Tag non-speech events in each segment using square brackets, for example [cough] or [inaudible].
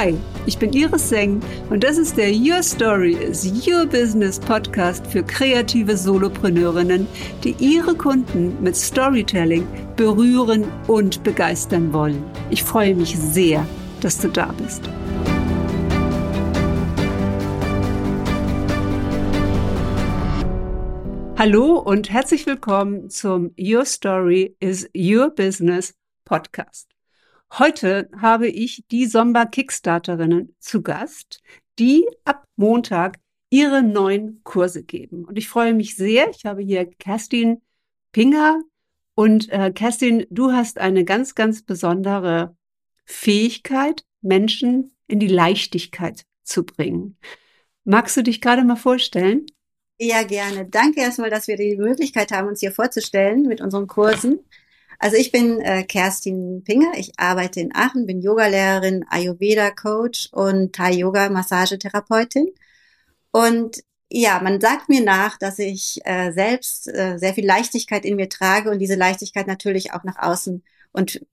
Hi, ich bin Iris Seng und das ist der Your Story is Your Business Podcast für kreative Solopreneurinnen, die ihre Kunden mit Storytelling berühren und begeistern wollen. Ich freue mich sehr, dass du da bist. Hallo und herzlich willkommen zum Your Story is Your Business Podcast. Heute habe ich die Somba Kickstarterinnen zu Gast, die ab Montag ihre neuen Kurse geben. Und ich freue mich sehr. Ich habe hier Kerstin Pinger. Und äh, Kerstin, du hast eine ganz, ganz besondere Fähigkeit, Menschen in die Leichtigkeit zu bringen. Magst du dich gerade mal vorstellen? Ja, gerne. Danke erstmal, dass wir die Möglichkeit haben, uns hier vorzustellen mit unseren Kursen. Also ich bin äh, Kerstin Pinger, ich arbeite in Aachen, bin Yogalehrerin, Ayurveda-Coach und Thai-Yoga-Massagetherapeutin. Und ja, man sagt mir nach, dass ich äh, selbst äh, sehr viel Leichtigkeit in mir trage und diese Leichtigkeit natürlich auch nach außen und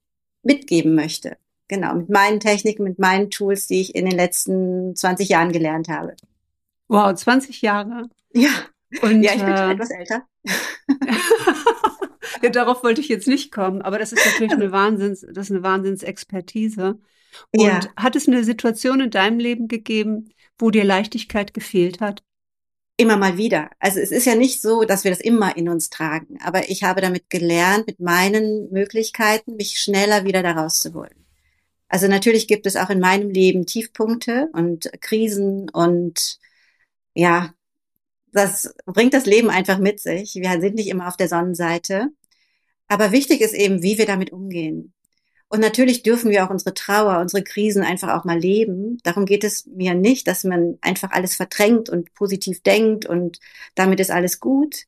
mitgeben möchte. Genau, mit meinen Techniken, mit meinen Tools, die ich in den letzten 20 Jahren gelernt habe. Wow, 20 Jahre. Ja. Und, ja, ich bin äh, schon etwas älter. [laughs] ja, darauf wollte ich jetzt nicht kommen, aber das ist natürlich eine Wahnsinns, das ist eine Wahnsinnsexpertise. Und ja. hat es eine Situation in deinem Leben gegeben, wo dir Leichtigkeit gefehlt hat? Immer mal wieder. Also es ist ja nicht so, dass wir das immer in uns tragen, aber ich habe damit gelernt, mit meinen Möglichkeiten mich schneller wieder daraus zu holen. Also natürlich gibt es auch in meinem Leben Tiefpunkte und Krisen und ja, das bringt das Leben einfach mit sich. Wir sind nicht immer auf der Sonnenseite. Aber wichtig ist eben, wie wir damit umgehen. Und natürlich dürfen wir auch unsere Trauer, unsere Krisen einfach auch mal leben. Darum geht es mir nicht, dass man einfach alles verdrängt und positiv denkt und damit ist alles gut.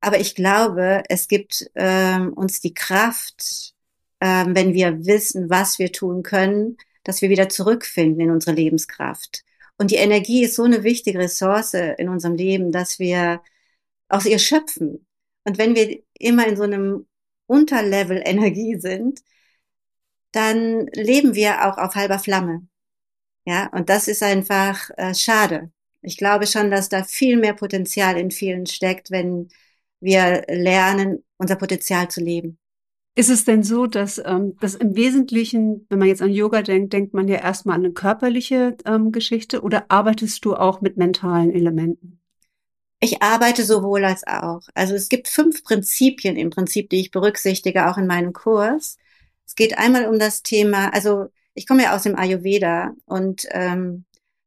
Aber ich glaube, es gibt ähm, uns die Kraft, ähm, wenn wir wissen, was wir tun können, dass wir wieder zurückfinden in unsere Lebenskraft. Und die Energie ist so eine wichtige Ressource in unserem Leben, dass wir aus ihr schöpfen. Und wenn wir immer in so einem Unterlevel Energie sind, dann leben wir auch auf halber Flamme. Ja, und das ist einfach äh, schade. Ich glaube schon, dass da viel mehr Potenzial in vielen steckt, wenn wir lernen, unser Potenzial zu leben. Ist es denn so, dass ähm, das im Wesentlichen, wenn man jetzt an Yoga denkt, denkt man ja erstmal an eine körperliche ähm, Geschichte oder arbeitest du auch mit mentalen Elementen? Ich arbeite sowohl als auch. Also es gibt fünf Prinzipien im Prinzip, die ich berücksichtige, auch in meinem Kurs. Es geht einmal um das Thema, also ich komme ja aus dem Ayurveda und ähm,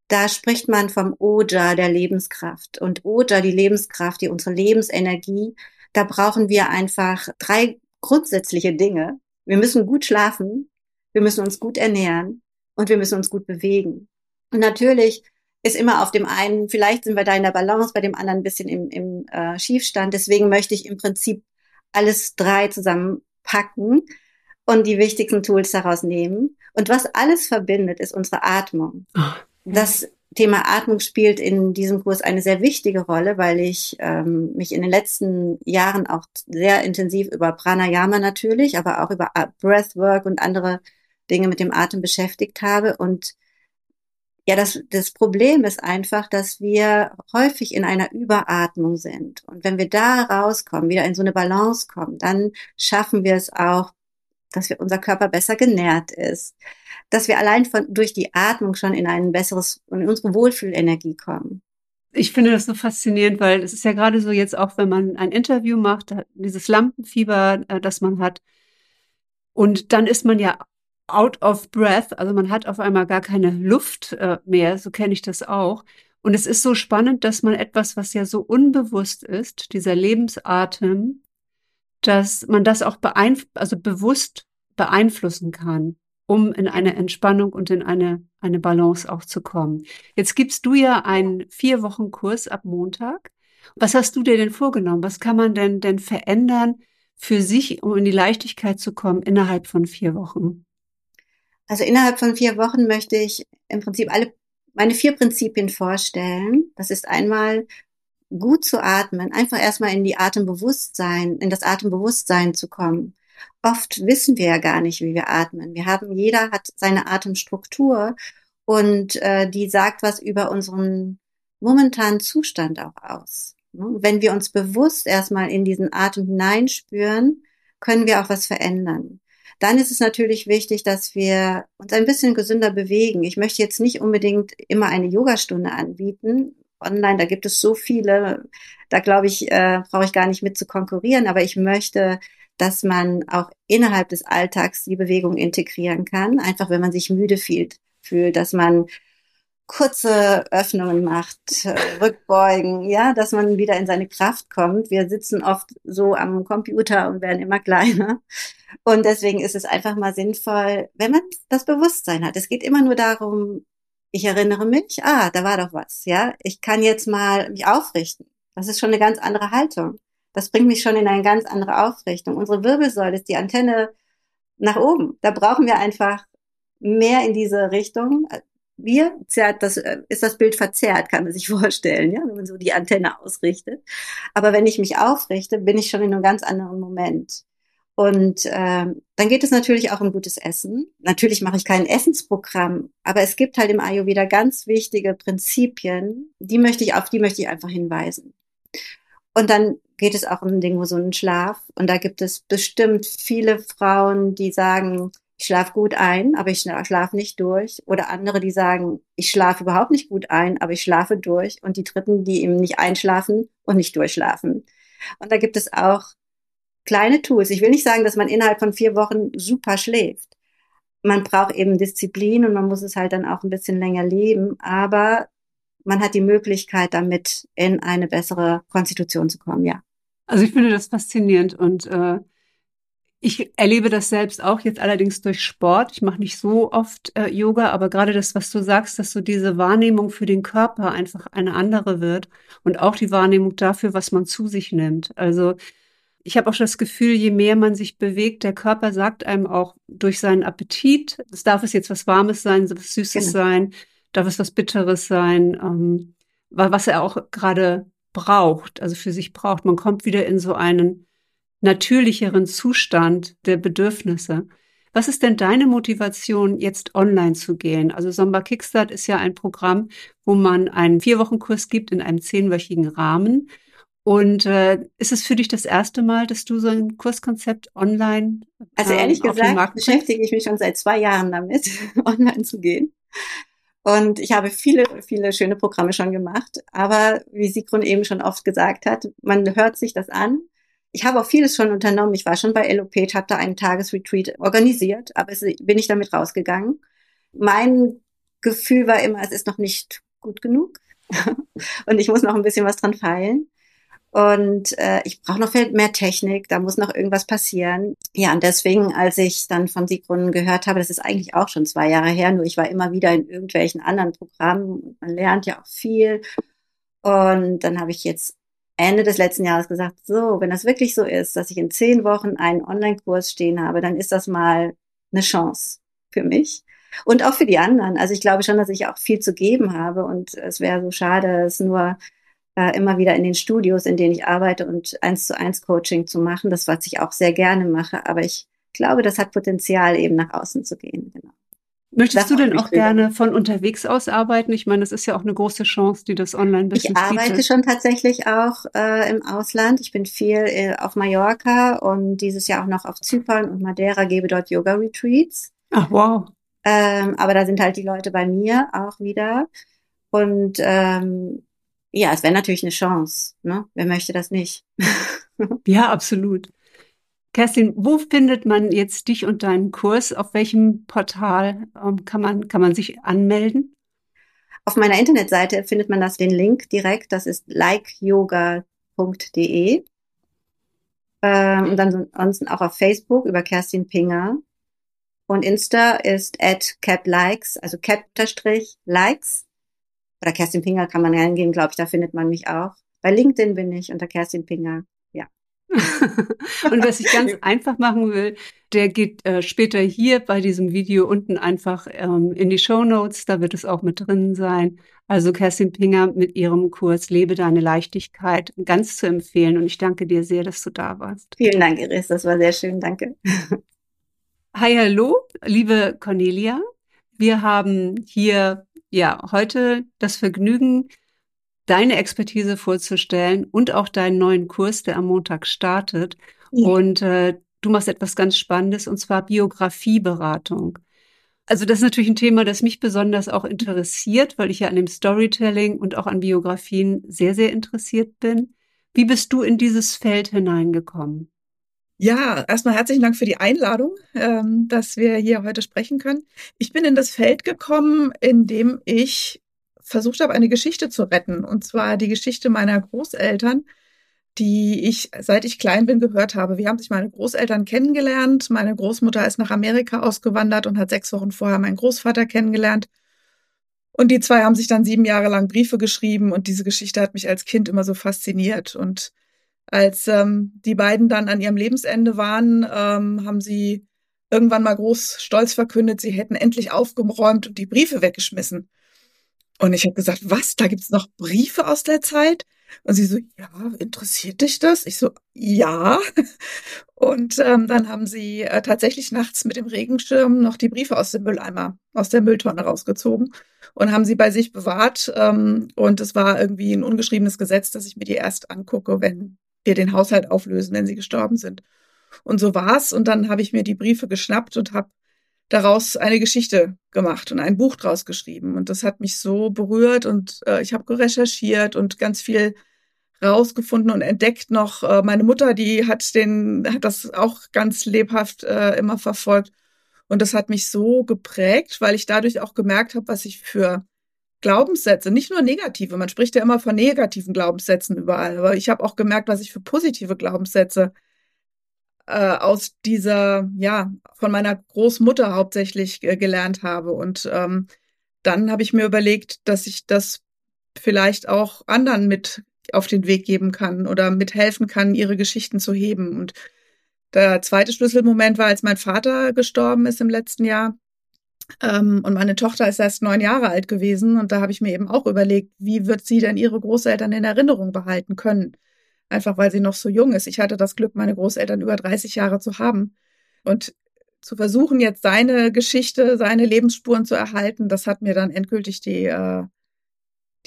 da spricht man vom Oja, der Lebenskraft. Und Oja, die Lebenskraft, die unsere Lebensenergie, da brauchen wir einfach drei grundsätzliche Dinge. Wir müssen gut schlafen, wir müssen uns gut ernähren und wir müssen uns gut bewegen. Und natürlich ist immer auf dem einen, vielleicht sind wir da in der Balance, bei dem anderen ein bisschen im, im äh, Schiefstand. Deswegen möchte ich im Prinzip alles drei zusammenpacken und die wichtigsten Tools daraus nehmen. Und was alles verbindet, ist unsere Atmung. Oh, ja. Das Thema Atmung spielt in diesem Kurs eine sehr wichtige Rolle, weil ich ähm, mich in den letzten Jahren auch sehr intensiv über Pranayama natürlich, aber auch über Breathwork und andere Dinge mit dem Atem beschäftigt habe. Und ja, das, das Problem ist einfach, dass wir häufig in einer Überatmung sind. Und wenn wir da rauskommen, wieder in so eine Balance kommen, dann schaffen wir es auch, dass wir, unser Körper besser genährt ist, dass wir allein von, durch die Atmung schon in ein besseres, in unsere Wohlfühlenergie kommen. Ich finde das so faszinierend, weil es ist ja gerade so jetzt auch, wenn man ein Interview macht, dieses Lampenfieber, äh, das man hat. Und dann ist man ja out of breath, also man hat auf einmal gar keine Luft äh, mehr, so kenne ich das auch. Und es ist so spannend, dass man etwas, was ja so unbewusst ist, dieser Lebensatem, dass man das auch beeinf also bewusst beeinflussen kann, um in eine Entspannung und in eine, eine Balance auch zu kommen. Jetzt gibst du ja einen vier Wochen Kurs ab Montag. Was hast du dir denn vorgenommen? Was kann man denn denn verändern für sich, um in die Leichtigkeit zu kommen innerhalb von vier Wochen? Also innerhalb von vier Wochen möchte ich im Prinzip alle meine vier Prinzipien vorstellen. Das ist einmal gut zu atmen, einfach erstmal in die Atembewusstsein, in das Atembewusstsein zu kommen. Oft wissen wir ja gar nicht, wie wir atmen. Wir haben, jeder hat seine Atemstruktur und äh, die sagt was über unseren momentanen Zustand auch aus. Ne? Wenn wir uns bewusst erstmal in diesen Atem hineinspüren, können wir auch was verändern. Dann ist es natürlich wichtig, dass wir uns ein bisschen gesünder bewegen. Ich möchte jetzt nicht unbedingt immer eine Yogastunde anbieten. Online, da gibt es so viele, da glaube ich, äh, brauche ich gar nicht mit zu konkurrieren, aber ich möchte, dass man auch innerhalb des Alltags die Bewegung integrieren kann. Einfach wenn man sich müde fühlt, fühlt, dass man kurze Öffnungen macht, äh, rückbeugen, ja, dass man wieder in seine Kraft kommt. Wir sitzen oft so am Computer und werden immer kleiner. Und deswegen ist es einfach mal sinnvoll, wenn man das Bewusstsein hat. Es geht immer nur darum, ich erinnere mich, ah, da war doch was, ja. Ich kann jetzt mal mich aufrichten. Das ist schon eine ganz andere Haltung. Das bringt mich schon in eine ganz andere Aufrichtung. Unsere Wirbelsäule ist die Antenne nach oben. Da brauchen wir einfach mehr in diese Richtung wir, das, äh, ist das Bild verzerrt, kann man sich [laughs] vorstellen, ja, wenn man so die Antenne ausrichtet. Aber wenn ich mich aufrichte, bin ich schon in einem ganz anderen Moment. Und ähm, dann geht es natürlich auch um gutes Essen. Natürlich mache ich kein Essensprogramm, aber es gibt halt im Ayurveda ganz wichtige Prinzipien, die möchte ich, auf die möchte ich einfach hinweisen. Und dann geht es auch um den gesunden Schlaf. Und da gibt es bestimmt viele Frauen, die sagen, ich schlafe gut ein, aber ich schlafe nicht durch. Oder andere, die sagen, ich schlafe überhaupt nicht gut ein, aber ich schlafe durch. Und die Dritten, die eben nicht einschlafen und nicht durchschlafen. Und da gibt es auch kleine Tools. Ich will nicht sagen, dass man innerhalb von vier Wochen super schläft. Man braucht eben Disziplin und man muss es halt dann auch ein bisschen länger leben. Aber man hat die Möglichkeit, damit in eine bessere Konstitution zu kommen, ja. Also ich finde das faszinierend und äh, ich erlebe das selbst auch jetzt allerdings durch Sport. Ich mache nicht so oft äh, Yoga, aber gerade das, was du sagst, dass so diese Wahrnehmung für den Körper einfach eine andere wird und auch die Wahrnehmung dafür, was man zu sich nimmt. Also ich habe auch das Gefühl, je mehr man sich bewegt, der Körper sagt einem auch durch seinen Appetit, es darf es jetzt was Warmes sein, was Süßes genau. sein, darf es was Bitteres sein, ähm, was er auch gerade braucht, also für sich braucht. Man kommt wieder in so einen natürlicheren Zustand der Bedürfnisse. Was ist denn deine Motivation, jetzt online zu gehen? Also Samba Kickstart ist ja ein Programm, wo man einen Vier-Wochen-Kurs gibt in einem zehnwöchigen Rahmen. Und äh, ist es für dich das erste Mal, dass du so ein Kurskonzept online? Also ähm, ehrlich gesagt beschäftige ich mich schon seit zwei Jahren damit, [laughs] online zu gehen. Und ich habe viele, viele schöne Programme schon gemacht. Aber wie Sigrun eben schon oft gesagt hat, man hört sich das an ich habe auch vieles schon unternommen. Ich war schon bei Elopage, habe da einen Tagesretreat organisiert, aber es bin ich damit rausgegangen. Mein Gefühl war immer, es ist noch nicht gut genug [laughs] und ich muss noch ein bisschen was dran feilen. Und äh, ich brauche noch viel mehr Technik, da muss noch irgendwas passieren. Ja, und deswegen, als ich dann von Sigrun gehört habe, das ist eigentlich auch schon zwei Jahre her, nur ich war immer wieder in irgendwelchen anderen Programmen. Man lernt ja auch viel. Und dann habe ich jetzt Ende des letzten Jahres gesagt, so, wenn das wirklich so ist, dass ich in zehn Wochen einen Online-Kurs stehen habe, dann ist das mal eine Chance für mich und auch für die anderen. Also ich glaube schon, dass ich auch viel zu geben habe und es wäre so schade, es nur äh, immer wieder in den Studios, in denen ich arbeite und eins zu eins Coaching zu machen. Das, was ich auch sehr gerne mache, aber ich glaube, das hat Potenzial, eben nach außen zu gehen. Genau. Möchtest du denn auch gerne von unterwegs aus arbeiten? Ich meine, das ist ja auch eine große Chance, die das Online-Business Ich arbeite bietet. schon tatsächlich auch äh, im Ausland. Ich bin viel äh, auf Mallorca und dieses Jahr auch noch auf Zypern und Madeira, gebe dort Yoga-Retreats. Ach, wow. Ähm, aber da sind halt die Leute bei mir auch wieder. Und ähm, ja, es wäre natürlich eine Chance. Ne? Wer möchte das nicht? [laughs] ja, absolut. Kerstin, wo findet man jetzt dich und deinen Kurs? Auf welchem Portal ähm, kann, man, kann man sich anmelden? Auf meiner Internetseite findet man das den Link direkt. Das ist likeyoga.de. Ähm, und dann ansonsten auch auf Facebook über Kerstin Pinger. Und Insta ist at caplikes, also cap-likes. Oder Kerstin Pinger kann man reingehen, glaube ich, da findet man mich auch. Bei LinkedIn bin ich unter Kerstin Pinger. [laughs] und wer sich ganz [laughs] einfach machen will, der geht äh, später hier bei diesem Video unten einfach ähm, in die Show Notes. Da wird es auch mit drin sein. Also Kerstin Pinger mit ihrem Kurs Lebe deine Leichtigkeit ganz zu empfehlen. Und ich danke dir sehr, dass du da warst. Vielen Dank, Iris. Das war sehr schön. Danke. [laughs] Hi, hallo, liebe Cornelia. Wir haben hier ja heute das Vergnügen, deine Expertise vorzustellen und auch deinen neuen Kurs, der am Montag startet. Ja. Und äh, du machst etwas ganz Spannendes, und zwar Biografieberatung. Also das ist natürlich ein Thema, das mich besonders auch interessiert, weil ich ja an dem Storytelling und auch an Biografien sehr, sehr interessiert bin. Wie bist du in dieses Feld hineingekommen? Ja, erstmal herzlichen Dank für die Einladung, ähm, dass wir hier heute sprechen können. Ich bin in das Feld gekommen, indem ich versucht habe, eine Geschichte zu retten. Und zwar die Geschichte meiner Großeltern, die ich, seit ich klein bin, gehört habe. Wir haben sich meine Großeltern kennengelernt. Meine Großmutter ist nach Amerika ausgewandert und hat sechs Wochen vorher meinen Großvater kennengelernt. Und die zwei haben sich dann sieben Jahre lang Briefe geschrieben und diese Geschichte hat mich als Kind immer so fasziniert. Und als ähm, die beiden dann an ihrem Lebensende waren, ähm, haben sie irgendwann mal groß stolz verkündet, sie hätten endlich aufgeräumt und die Briefe weggeschmissen. Und ich habe gesagt, was, da gibt's noch Briefe aus der Zeit? Und sie so, ja, interessiert dich das? Ich so, ja. [laughs] Und ähm, dann haben sie äh, tatsächlich nachts mit dem Regenschirm noch die Briefe aus dem Mülleimer, aus der Mülltonne rausgezogen und haben sie bei sich bewahrt. Ähm, und es war irgendwie ein ungeschriebenes Gesetz, dass ich mir die erst angucke, wenn wir den Haushalt auflösen, wenn sie gestorben sind. Und so war's. Und dann habe ich mir die Briefe geschnappt und habe daraus eine Geschichte gemacht und ein Buch draus geschrieben. Und das hat mich so berührt und äh, ich habe recherchiert und ganz viel rausgefunden und entdeckt noch. Äh, meine Mutter, die hat den, hat das auch ganz lebhaft äh, immer verfolgt. Und das hat mich so geprägt, weil ich dadurch auch gemerkt habe, was ich für Glaubenssätze, nicht nur negative, man spricht ja immer von negativen Glaubenssätzen überall, aber ich habe auch gemerkt, was ich für positive Glaubenssätze äh, aus dieser, ja, von meiner Großmutter hauptsächlich äh, gelernt habe. Und ähm, dann habe ich mir überlegt, dass ich das vielleicht auch anderen mit auf den Weg geben kann oder mithelfen kann, ihre Geschichten zu heben. Und der zweite Schlüsselmoment war, als mein Vater gestorben ist im letzten Jahr. Ähm, und meine Tochter ist erst neun Jahre alt gewesen. Und da habe ich mir eben auch überlegt, wie wird sie denn ihre Großeltern in Erinnerung behalten können? Einfach weil sie noch so jung ist. Ich hatte das Glück, meine Großeltern über 30 Jahre zu haben. Und zu versuchen, jetzt seine Geschichte, seine Lebensspuren zu erhalten, das hat mir dann endgültig die, äh,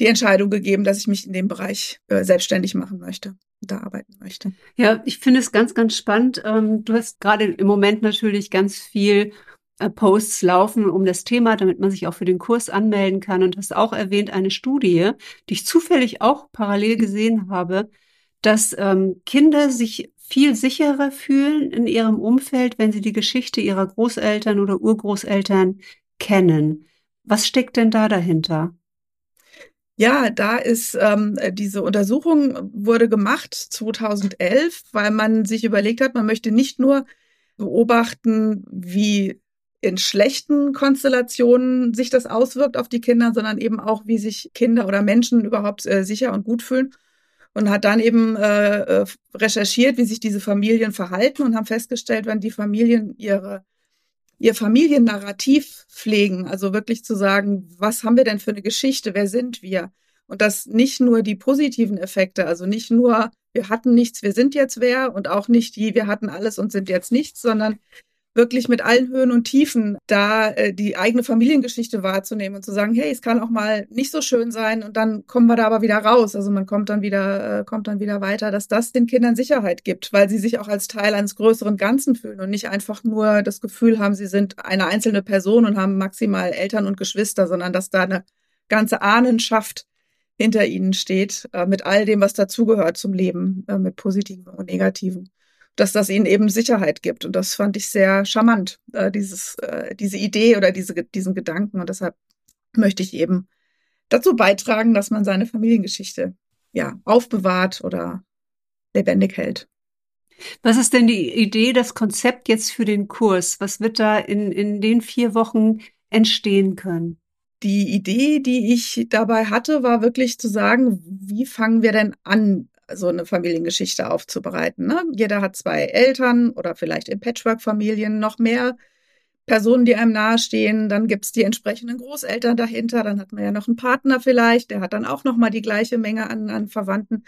die Entscheidung gegeben, dass ich mich in dem Bereich äh, selbstständig machen möchte da arbeiten möchte. Ja, ich finde es ganz, ganz spannend. Ähm, du hast gerade im Moment natürlich ganz viel Posts laufen um das Thema, damit man sich auch für den Kurs anmelden kann. Und hast auch erwähnt eine Studie, die ich zufällig auch parallel gesehen habe, dass ähm, Kinder sich viel sicherer fühlen in ihrem Umfeld, wenn sie die Geschichte ihrer Großeltern oder Urgroßeltern kennen. Was steckt denn da dahinter? Ja, da ist ähm, diese Untersuchung wurde gemacht 2011, weil man sich überlegt hat, man möchte nicht nur beobachten, wie in schlechten Konstellationen sich das auswirkt auf die Kinder, sondern eben auch, wie sich Kinder oder Menschen überhaupt äh, sicher und gut fühlen. Und hat dann eben äh, äh, recherchiert, wie sich diese Familien verhalten und haben festgestellt, wenn die Familien ihre ihr Familiennarrativ pflegen, also wirklich zu sagen, was haben wir denn für eine Geschichte, wer sind wir? Und das nicht nur die positiven Effekte, also nicht nur, wir hatten nichts, wir sind jetzt wer und auch nicht die, wir hatten alles und sind jetzt nichts, sondern wirklich mit allen Höhen und Tiefen da äh, die eigene Familiengeschichte wahrzunehmen und zu sagen, hey, es kann auch mal nicht so schön sein und dann kommen wir da aber wieder raus. Also man kommt dann wieder, äh, kommt dann wieder weiter, dass das den Kindern Sicherheit gibt, weil sie sich auch als Teil eines größeren Ganzen fühlen und nicht einfach nur das Gefühl haben, sie sind eine einzelne Person und haben maximal Eltern und Geschwister, sondern dass da eine ganze Ahnenschaft hinter ihnen steht, äh, mit all dem, was dazugehört zum Leben, äh, mit positiven und negativen dass das ihnen eben Sicherheit gibt. Und das fand ich sehr charmant, äh, dieses, äh, diese Idee oder diese, diesen Gedanken. Und deshalb möchte ich eben dazu beitragen, dass man seine Familiengeschichte ja aufbewahrt oder lebendig hält. Was ist denn die Idee, das Konzept jetzt für den Kurs? Was wird da in, in den vier Wochen entstehen können? Die Idee, die ich dabei hatte, war wirklich zu sagen, wie fangen wir denn an, so eine Familiengeschichte aufzubereiten. Ne? Jeder hat zwei Eltern oder vielleicht in Patchwork-Familien noch mehr Personen, die einem nahestehen. Dann gibt's die entsprechenden Großeltern dahinter. Dann hat man ja noch einen Partner vielleicht, der hat dann auch noch mal die gleiche Menge an, an Verwandten.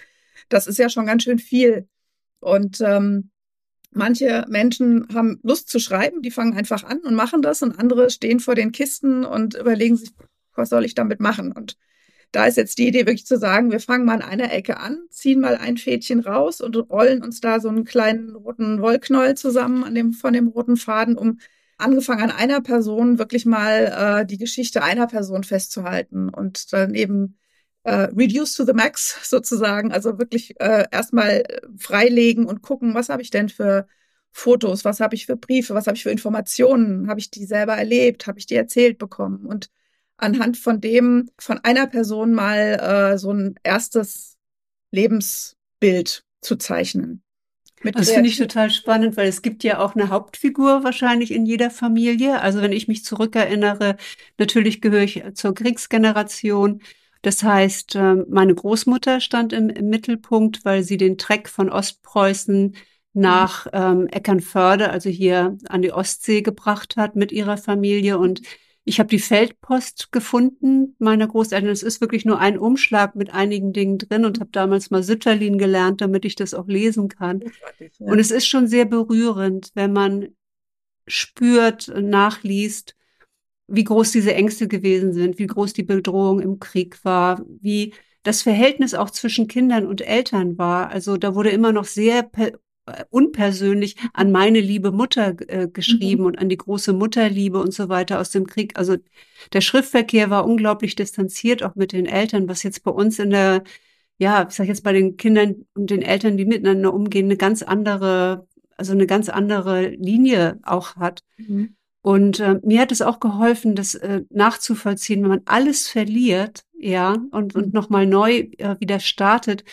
Das ist ja schon ganz schön viel. Und ähm, Manche Menschen haben Lust zu schreiben, die fangen einfach an und machen das und andere stehen vor den Kisten und überlegen sich, was soll ich damit machen? Und da ist jetzt die Idee wirklich zu sagen, wir fangen mal an einer Ecke an, ziehen mal ein Fädchen raus und rollen uns da so einen kleinen roten Wollknäuel zusammen an dem, von dem roten Faden, um angefangen an einer Person wirklich mal äh, die Geschichte einer Person festzuhalten und dann eben äh, reduce to the max [laughs] sozusagen, also wirklich äh, erstmal freilegen und gucken, was habe ich denn für Fotos, was habe ich für Briefe, was habe ich für Informationen, habe ich die selber erlebt, habe ich die erzählt bekommen? Und anhand von dem von einer Person mal äh, so ein erstes Lebensbild zu zeichnen. das finde ich total spannend, weil es gibt ja auch eine Hauptfigur wahrscheinlich in jeder Familie. Also wenn ich mich zurückerinnere, natürlich gehöre ich zur Kriegsgeneration. Das heißt, ähm, meine Großmutter stand im, im Mittelpunkt, weil sie den Treck von Ostpreußen nach ähm, Eckernförde, also hier an die Ostsee gebracht hat mit ihrer Familie. Und ich habe die Feldpost gefunden meiner Großeltern. Es ist wirklich nur ein Umschlag mit einigen Dingen drin und habe damals mal Sütterlin gelernt, damit ich das auch lesen kann. Und es ist schon sehr berührend, wenn man spürt, nachliest, wie groß diese Ängste gewesen sind, wie groß die Bedrohung im Krieg war, wie das Verhältnis auch zwischen Kindern und Eltern war. Also da wurde immer noch sehr unpersönlich an meine liebe Mutter äh, geschrieben mhm. und an die große Mutterliebe und so weiter aus dem Krieg. Also der Schriftverkehr war unglaublich distanziert auch mit den Eltern, was jetzt bei uns in der, ja, ich sag jetzt bei den Kindern und den Eltern, die miteinander umgehen, eine ganz andere, also eine ganz andere Linie auch hat. Mhm. Und äh, mir hat es auch geholfen, das äh, nachzuvollziehen, wenn man alles verliert, ja, und, und mhm. nochmal neu äh, wieder startet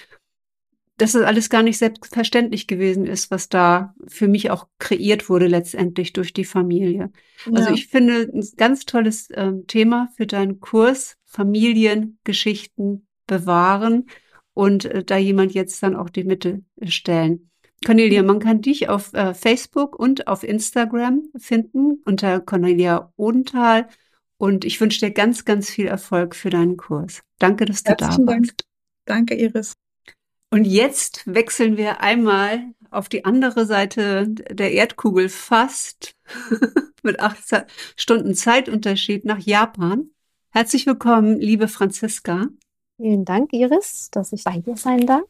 dass es alles gar nicht selbstverständlich gewesen ist, was da für mich auch kreiert wurde letztendlich durch die Familie. Also ja. Also ich finde ein ganz tolles äh, Thema für deinen Kurs, Familiengeschichten bewahren und äh, da jemand jetzt dann auch die Mitte stellen. Cornelia, man kann dich auf äh, Facebook und auf Instagram finden unter Cornelia Odenthal und ich wünsche dir ganz, ganz viel Erfolg für deinen Kurs. Danke, dass du Herzlichen da warst. Dank. Danke, Iris. Und jetzt wechseln wir einmal auf die andere Seite der Erdkugel fast [laughs] mit acht Stunden Zeitunterschied nach Japan. Herzlich willkommen, liebe Franziska. Vielen Dank, Iris, dass ich bei dir sein darf.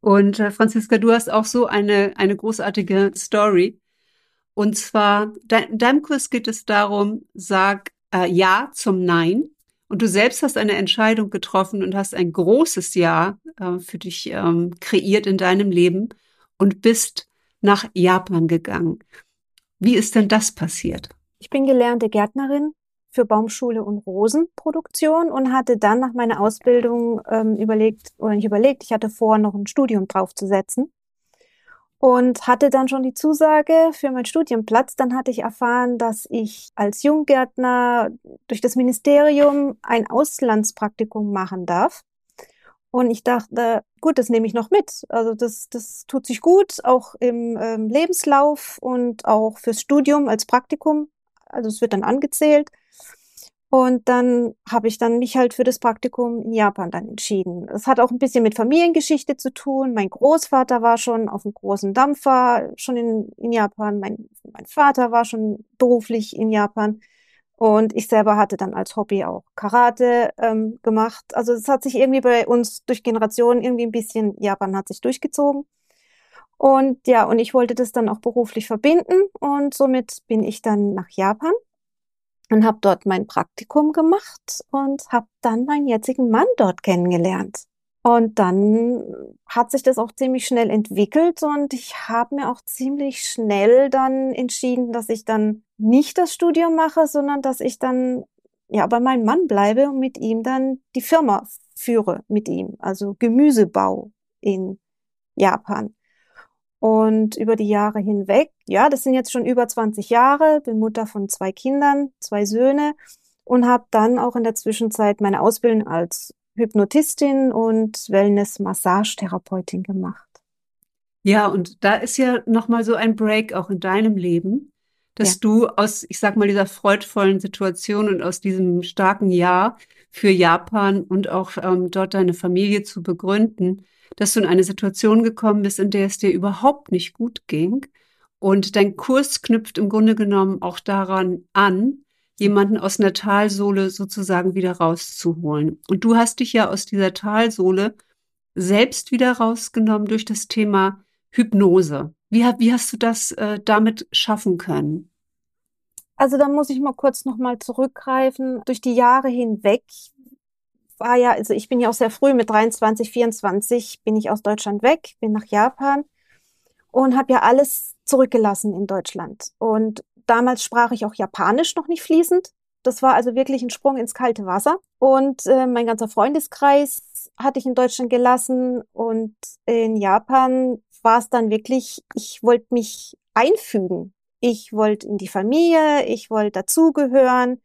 Und äh, Franziska, du hast auch so eine, eine großartige Story. Und zwar, de in deinem Kurs geht es darum, sag äh, Ja zum Nein. Und du selbst hast eine Entscheidung getroffen und hast ein großes Jahr äh, für dich ähm, kreiert in deinem Leben und bist nach Japan gegangen. Wie ist denn das passiert? Ich bin gelernte Gärtnerin für Baumschule und Rosenproduktion und hatte dann nach meiner Ausbildung ähm, überlegt, oder nicht überlegt, ich hatte vor, noch ein Studium draufzusetzen und hatte dann schon die Zusage für meinen Studienplatz. Dann hatte ich erfahren, dass ich als Junggärtner durch das Ministerium ein Auslandspraktikum machen darf. Und ich dachte, gut, das nehme ich noch mit. Also das, das tut sich gut, auch im ähm, Lebenslauf und auch fürs Studium als Praktikum. Also es wird dann angezählt. Und dann habe ich dann mich halt für das Praktikum in Japan dann entschieden. Es hat auch ein bisschen mit Familiengeschichte zu tun. Mein Großvater war schon auf einem großen Dampfer schon in, in Japan. Mein, mein Vater war schon beruflich in Japan. Und ich selber hatte dann als Hobby auch Karate ähm, gemacht. Also es hat sich irgendwie bei uns durch Generationen irgendwie ein bisschen, Japan hat sich durchgezogen. Und ja, und ich wollte das dann auch beruflich verbinden. Und somit bin ich dann nach Japan und habe dort mein Praktikum gemacht und habe dann meinen jetzigen Mann dort kennengelernt. Und dann hat sich das auch ziemlich schnell entwickelt und ich habe mir auch ziemlich schnell dann entschieden, dass ich dann nicht das Studium mache, sondern dass ich dann ja bei meinem Mann bleibe und mit ihm dann die Firma führe mit ihm, also Gemüsebau in Japan. Und über die Jahre hinweg, ja, das sind jetzt schon über 20 Jahre, bin Mutter von zwei Kindern, zwei Söhne und habe dann auch in der Zwischenzeit meine Ausbildung als Hypnotistin und Wellness-Massagetherapeutin gemacht. Ja, und da ist ja nochmal so ein Break auch in deinem Leben, dass ja. du aus, ich sag mal, dieser freudvollen Situation und aus diesem starken Jahr für Japan und auch ähm, dort deine Familie zu begründen, dass du in eine Situation gekommen bist, in der es dir überhaupt nicht gut ging. Und dein Kurs knüpft im Grunde genommen auch daran an, jemanden aus einer Talsohle sozusagen wieder rauszuholen. Und du hast dich ja aus dieser Talsohle selbst wieder rausgenommen durch das Thema Hypnose. Wie, wie hast du das äh, damit schaffen können? Also da muss ich mal kurz nochmal zurückgreifen. Durch die Jahre hinweg war ja, also ich bin ja auch sehr früh mit 23, 24 bin ich aus Deutschland weg, bin nach Japan und habe ja alles zurückgelassen in Deutschland. Und damals sprach ich auch Japanisch noch nicht fließend. Das war also wirklich ein Sprung ins kalte Wasser. Und äh, mein ganzer Freundeskreis hatte ich in Deutschland gelassen und in Japan war es dann wirklich, ich wollte mich einfügen. Ich wollte in die Familie, ich wollte dazugehören,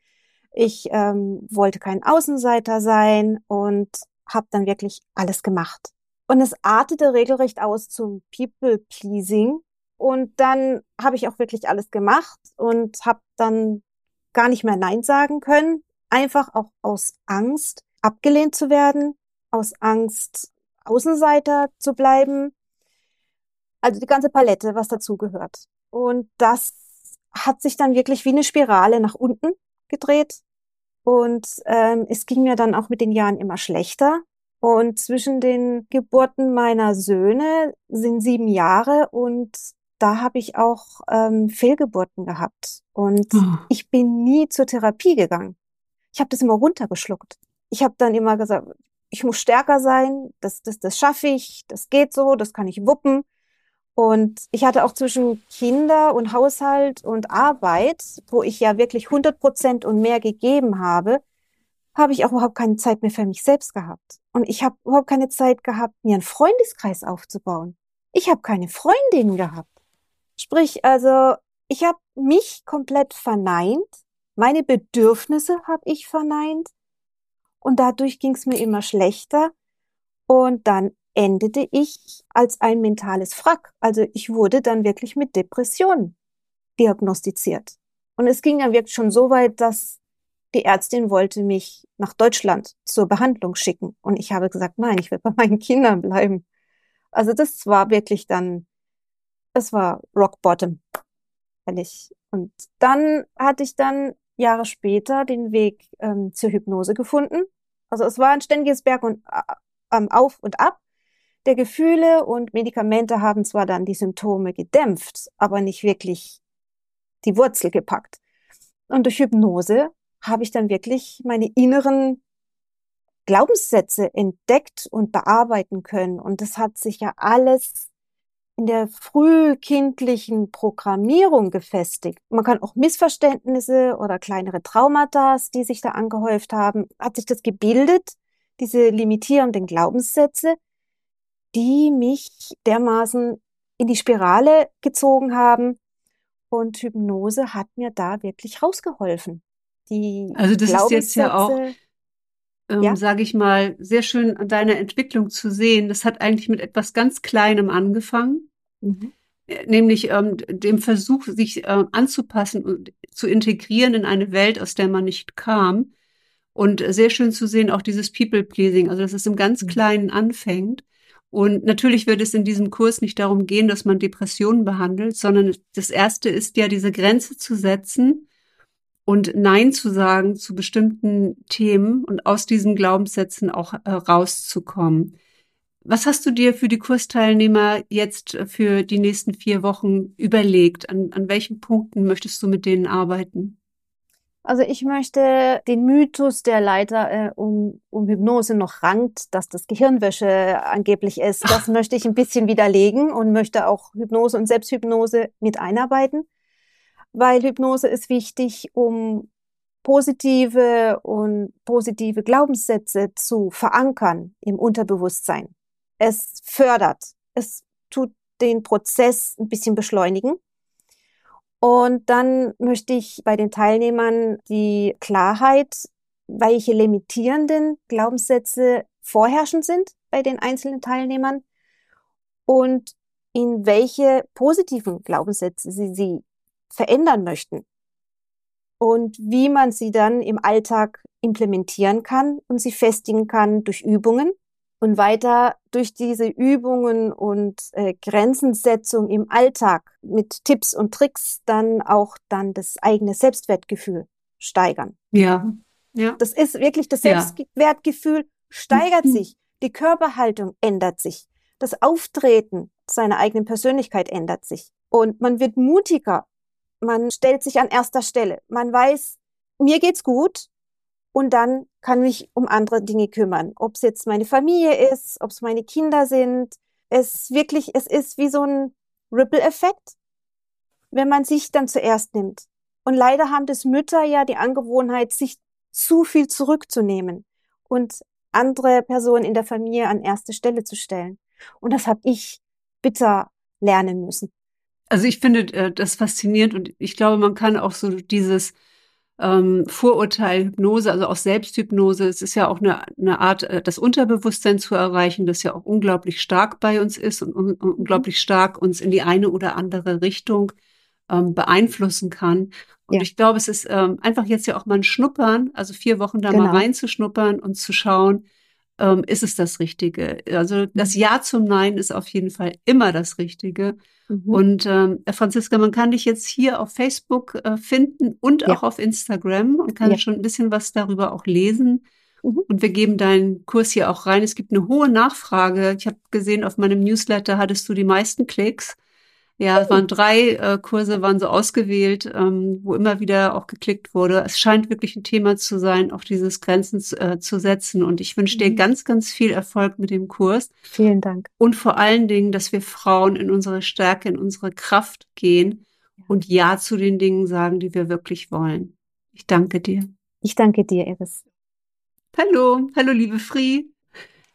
ich ähm, wollte kein Außenseiter sein und habe dann wirklich alles gemacht. Und es artete regelrecht aus zum People-Pleasing. Und dann habe ich auch wirklich alles gemacht und habe dann gar nicht mehr Nein sagen können. Einfach auch aus Angst, abgelehnt zu werden, aus Angst, Außenseiter zu bleiben. Also die ganze Palette, was dazugehört. Und das hat sich dann wirklich wie eine Spirale nach unten gedreht. Und ähm, es ging mir dann auch mit den Jahren immer schlechter. Und zwischen den Geburten meiner Söhne sind sieben Jahre und da habe ich auch ähm, Fehlgeburten gehabt. Und oh. ich bin nie zur Therapie gegangen. Ich habe das immer runtergeschluckt. Ich habe dann immer gesagt, ich muss stärker sein, das, das, das schaffe ich, das geht so, das kann ich wuppen. Und ich hatte auch zwischen Kinder und Haushalt und Arbeit, wo ich ja wirklich 100 Prozent und mehr gegeben habe, habe ich auch überhaupt keine Zeit mehr für mich selbst gehabt. Und ich habe überhaupt keine Zeit gehabt, mir einen Freundeskreis aufzubauen. Ich habe keine Freundinnen gehabt. Sprich, also ich habe mich komplett verneint, meine Bedürfnisse habe ich verneint und dadurch ging es mir immer schlechter und dann endete ich als ein mentales Frack. Also ich wurde dann wirklich mit Depressionen diagnostiziert. Und es ging dann wirklich schon so weit, dass die Ärztin wollte mich nach Deutschland zur Behandlung schicken. Und ich habe gesagt, nein, ich will bei meinen Kindern bleiben. Also das war wirklich dann, es war Rock Bottom, ehrlich. Und dann hatte ich dann Jahre später den Weg ähm, zur Hypnose gefunden. Also es war ein ständiges Berg und äh, auf und ab der Gefühle und Medikamente haben zwar dann die Symptome gedämpft, aber nicht wirklich die Wurzel gepackt. Und durch Hypnose habe ich dann wirklich meine inneren Glaubenssätze entdeckt und bearbeiten können. Und das hat sich ja alles in der frühkindlichen Programmierung gefestigt. Man kann auch Missverständnisse oder kleinere Traumata, die sich da angehäuft haben, hat sich das gebildet, diese limitierenden Glaubenssätze, die mich dermaßen in die Spirale gezogen haben. Und Hypnose hat mir da wirklich rausgeholfen. Die also das ist jetzt ja auch, ähm, ja? sage ich mal, sehr schön an deiner Entwicklung zu sehen. Das hat eigentlich mit etwas ganz Kleinem angefangen, mhm. Äh, nämlich ähm, dem Versuch, sich äh, anzupassen und zu integrieren in eine Welt, aus der man nicht kam. Und sehr schön zu sehen auch dieses People-Pleasing, also dass es im ganz mhm. Kleinen anfängt und natürlich wird es in diesem Kurs nicht darum gehen, dass man Depressionen behandelt, sondern das erste ist ja, diese Grenze zu setzen und Nein zu sagen zu bestimmten Themen und aus diesen Glaubenssätzen auch äh, rauszukommen. Was hast du dir für die Kursteilnehmer jetzt für die nächsten vier Wochen überlegt? An, an welchen Punkten möchtest du mit denen arbeiten? Also ich möchte den Mythos, der leider äh, um, um Hypnose noch rankt, dass das Gehirnwäsche angeblich ist, das [laughs] möchte ich ein bisschen widerlegen und möchte auch Hypnose und Selbsthypnose mit einarbeiten, weil Hypnose ist wichtig, um positive und positive Glaubenssätze zu verankern im Unterbewusstsein. Es fördert, es tut den Prozess ein bisschen beschleunigen und dann möchte ich bei den Teilnehmern die Klarheit, welche limitierenden Glaubenssätze vorherrschend sind bei den einzelnen Teilnehmern und in welche positiven Glaubenssätze sie sie verändern möchten. Und wie man sie dann im Alltag implementieren kann und sie festigen kann durch Übungen Und weiter durch diese Übungen und äh, Grenzensetzung im Alltag mit Tipps und Tricks dann auch dann das eigene Selbstwertgefühl steigern. Ja, ja. Das ist wirklich das Selbstwertgefühl steigert mhm. sich. Die Körperhaltung ändert sich. Das Auftreten seiner eigenen Persönlichkeit ändert sich. Und man wird mutiger. Man stellt sich an erster Stelle. Man weiß, mir geht's gut. Und dann kann mich um andere Dinge kümmern. Ob es jetzt meine Familie ist, ob es meine Kinder sind. Es wirklich, es ist wie so ein Ripple-Effekt, wenn man sich dann zuerst nimmt. Und leider haben das Mütter ja die Angewohnheit, sich zu viel zurückzunehmen und andere Personen in der Familie an erste Stelle zu stellen. Und das habe ich bitter lernen müssen. Also ich finde äh, das faszinierend und ich glaube, man kann auch so dieses ähm, Vorurteil Hypnose, also auch Selbsthypnose, es ist ja auch eine, eine Art, äh, das Unterbewusstsein zu erreichen, das ja auch unglaublich stark bei uns ist und un mhm. unglaublich stark uns in die eine oder andere Richtung ähm, beeinflussen kann. Und ja. ich glaube, es ist ähm, einfach jetzt ja auch mal ein Schnuppern, also vier Wochen da genau. mal reinzuschnuppern und zu schauen, ähm, ist es das Richtige. Also das mhm. Ja zum Nein ist auf jeden Fall immer das Richtige. Mhm. Und ähm, Franziska, man kann dich jetzt hier auf Facebook äh, finden und ja. auch auf Instagram und kann ja. schon ein bisschen was darüber auch lesen. Mhm. Und wir geben deinen Kurs hier auch rein. Es gibt eine hohe Nachfrage. Ich habe gesehen, auf meinem Newsletter hattest du die meisten Klicks. Ja, es waren drei äh, Kurse, waren so ausgewählt, ähm, wo immer wieder auch geklickt wurde. Es scheint wirklich ein Thema zu sein, auch dieses Grenzen äh, zu setzen. Und ich wünsche dir mhm. ganz, ganz viel Erfolg mit dem Kurs. Vielen Dank. Und vor allen Dingen, dass wir Frauen in unsere Stärke, in unsere Kraft gehen und Ja zu den Dingen sagen, die wir wirklich wollen. Ich danke dir. Ich danke dir, Iris. Hallo, hallo, liebe Fri.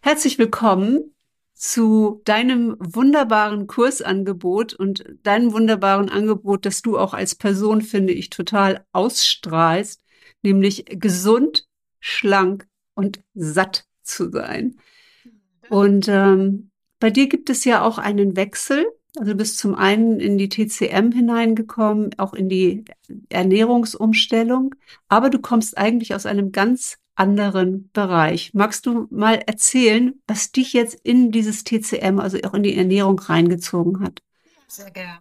Herzlich willkommen zu deinem wunderbaren Kursangebot und deinem wunderbaren Angebot, das du auch als Person, finde ich, total ausstrahlst, nämlich gesund, schlank und satt zu sein. Und ähm, bei dir gibt es ja auch einen Wechsel. Also du bist zum einen in die TCM hineingekommen, auch in die Ernährungsumstellung, aber du kommst eigentlich aus einem ganz anderen Bereich. Magst du mal erzählen, was dich jetzt in dieses TCM, also auch in die Ernährung reingezogen hat? Sehr gerne.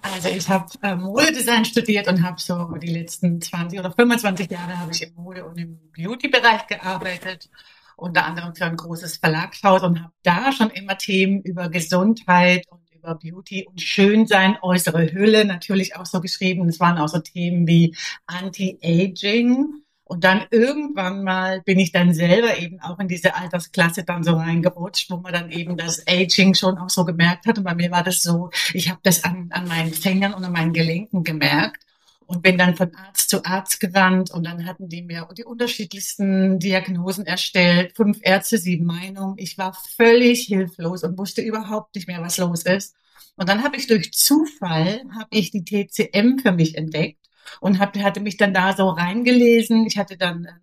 Also ich habe äh, Modedesign studiert und habe so die letzten 20 oder 25 Jahre habe ich im Mode- und im Beauty-Bereich gearbeitet, unter anderem für ein großes Verlagshaus und habe da schon immer Themen über Gesundheit und über Beauty und Schönsein, äußere Hülle natürlich auch so geschrieben. Es waren auch so Themen wie Anti-Aging und dann irgendwann mal bin ich dann selber eben auch in diese Altersklasse dann so reingerutscht, wo man dann eben das Aging schon auch so gemerkt hat. Und bei mir war das so, ich habe das an, an meinen Fingern und an meinen Gelenken gemerkt und bin dann von Arzt zu Arzt gerannt und dann hatten die mir die unterschiedlichsten Diagnosen erstellt, fünf Ärzte, sieben Meinungen. Ich war völlig hilflos und wusste überhaupt nicht mehr, was los ist. Und dann habe ich durch Zufall habe ich die TCM für mich entdeckt und hab, hatte mich dann da so reingelesen. Ich hatte dann einen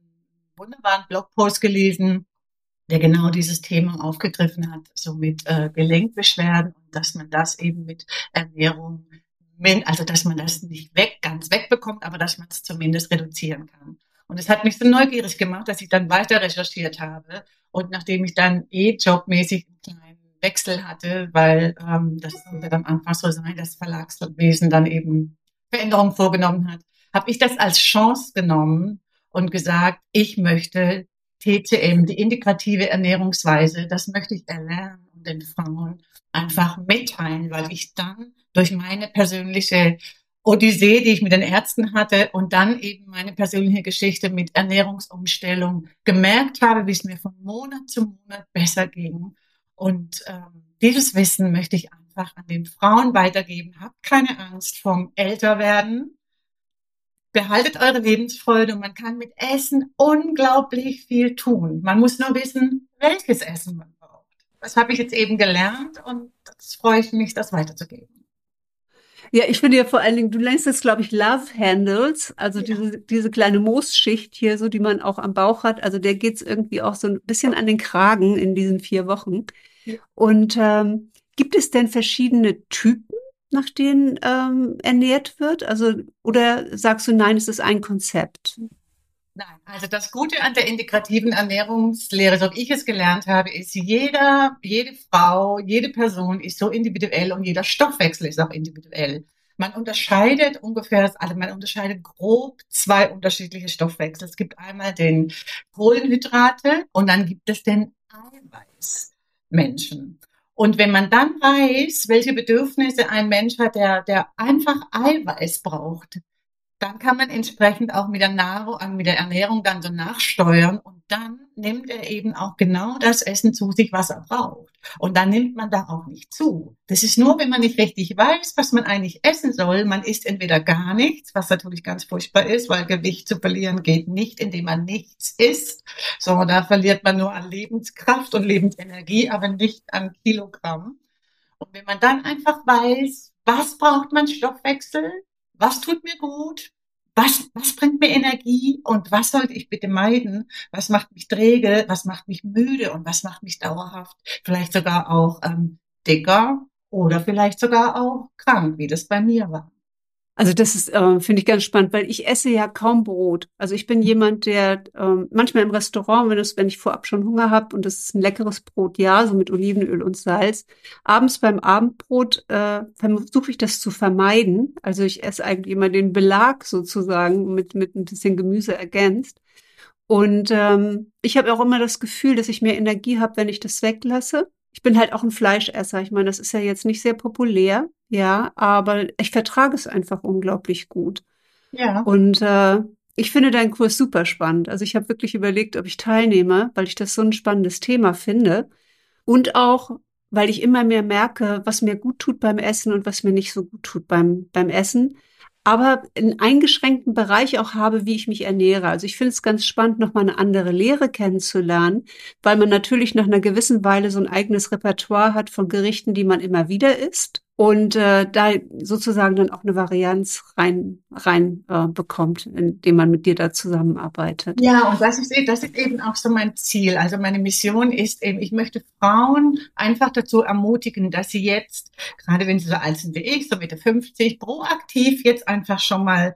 wunderbaren Blogpost gelesen, der genau dieses Thema aufgegriffen hat, so mit äh, Gelenkbeschwerden und dass man das eben mit Ernährung, also dass man das nicht weg, ganz wegbekommt, aber dass man es zumindest reduzieren kann. Und es hat mich so neugierig gemacht, dass ich dann weiter recherchiert habe. Und nachdem ich dann eh jobmäßig einen kleinen Wechsel hatte, weil ähm, das sollte dann einfach so sein, dass Verlagswesen dann eben Veränderungen vorgenommen hat, habe ich das als Chance genommen und gesagt, ich möchte TCM, die integrative Ernährungsweise, das möchte ich erlernen und den Frauen einfach mitteilen, weil ich dann durch meine persönliche Odyssee, die ich mit den Ärzten hatte und dann eben meine persönliche Geschichte mit Ernährungsumstellung gemerkt habe, wie es mir von Monat zu Monat besser ging. Und ähm, dieses Wissen möchte ich einfach an den Frauen weitergeben. Habt keine Angst vom Älterwerden. Behaltet eure Lebensfreude und man kann mit Essen unglaublich viel tun. Man muss nur wissen, welches Essen man braucht. Das habe ich jetzt eben gelernt und das freue ich mich, das weiterzugeben. Ja, ich finde ja vor allen Dingen, du nennst es, glaube ich, Love Handles, also ja. diese, diese kleine Moosschicht hier, so die man auch am Bauch hat. Also der geht's irgendwie auch so ein bisschen an den Kragen in diesen vier Wochen. Ja. Und ähm, Gibt es denn verschiedene Typen, nach denen ähm, ernährt wird? Also, oder sagst du, nein, es ist ein Konzept? Nein, also das Gute an der integrativen Ernährungslehre, so wie ich es gelernt habe, ist, jeder, jede Frau, jede Person ist so individuell und jeder Stoffwechsel ist auch individuell. Man unterscheidet ungefähr, also man unterscheidet grob zwei unterschiedliche Stoffwechsel. Es gibt einmal den Kohlenhydrate und dann gibt es den Eiweißmenschen. Und wenn man dann weiß, welche Bedürfnisse ein Mensch hat, der, der einfach Eiweiß braucht, dann kann man entsprechend auch mit der Nahrung, äh, mit der Ernährung dann so nachsteuern und dann nimmt er eben auch genau das Essen zu sich, was er braucht. Und dann nimmt man da auch nicht zu. Das ist nur, wenn man nicht richtig weiß, was man eigentlich essen soll. Man isst entweder gar nichts, was natürlich ganz furchtbar ist, weil Gewicht zu verlieren geht nicht, indem man nichts isst, sondern da verliert man nur an Lebenskraft und Lebensenergie, aber nicht an Kilogramm. Und wenn man dann einfach weiß, was braucht man Stoffwechsel, was tut mir gut, was, was bringt mir Energie? Und was sollte ich bitte meiden, was macht mich träge, was macht mich müde? Und was macht mich dauerhaft, vielleicht sogar auch ähm, dicker oder vielleicht sogar auch krank, wie das bei mir war. Also das ist, äh, finde ich ganz spannend, weil ich esse ja kaum Brot. Also ich bin jemand, der äh, manchmal im Restaurant, wenn, es, wenn ich vorab schon Hunger habe und das ist ein leckeres Brot, ja, so mit Olivenöl und Salz. Abends beim Abendbrot äh, versuche ich das zu vermeiden. Also ich esse eigentlich immer den Belag sozusagen mit, mit ein bisschen Gemüse ergänzt. Und ähm, ich habe auch immer das Gefühl, dass ich mehr Energie habe, wenn ich das weglasse. Ich bin halt auch ein Fleischesser. Ich meine, das ist ja jetzt nicht sehr populär. Ja, aber ich vertrage es einfach unglaublich gut. Ja. Und äh, ich finde deinen Kurs super spannend. Also ich habe wirklich überlegt, ob ich teilnehme, weil ich das so ein spannendes Thema finde. Und auch, weil ich immer mehr merke, was mir gut tut beim Essen und was mir nicht so gut tut beim, beim Essen. Aber einen eingeschränkten Bereich auch habe, wie ich mich ernähre. Also ich finde es ganz spannend, nochmal eine andere Lehre kennenzulernen, weil man natürlich nach einer gewissen Weile so ein eigenes Repertoire hat von Gerichten, die man immer wieder isst und äh, da sozusagen dann auch eine Varianz rein rein äh, bekommt, indem man mit dir da zusammenarbeitet. Ja, und das ist das ist eben auch so mein Ziel. Also meine Mission ist eben, ich möchte Frauen einfach dazu ermutigen, dass sie jetzt, gerade wenn sie so alt sind wie ich, so Mitte 50, proaktiv jetzt einfach schon mal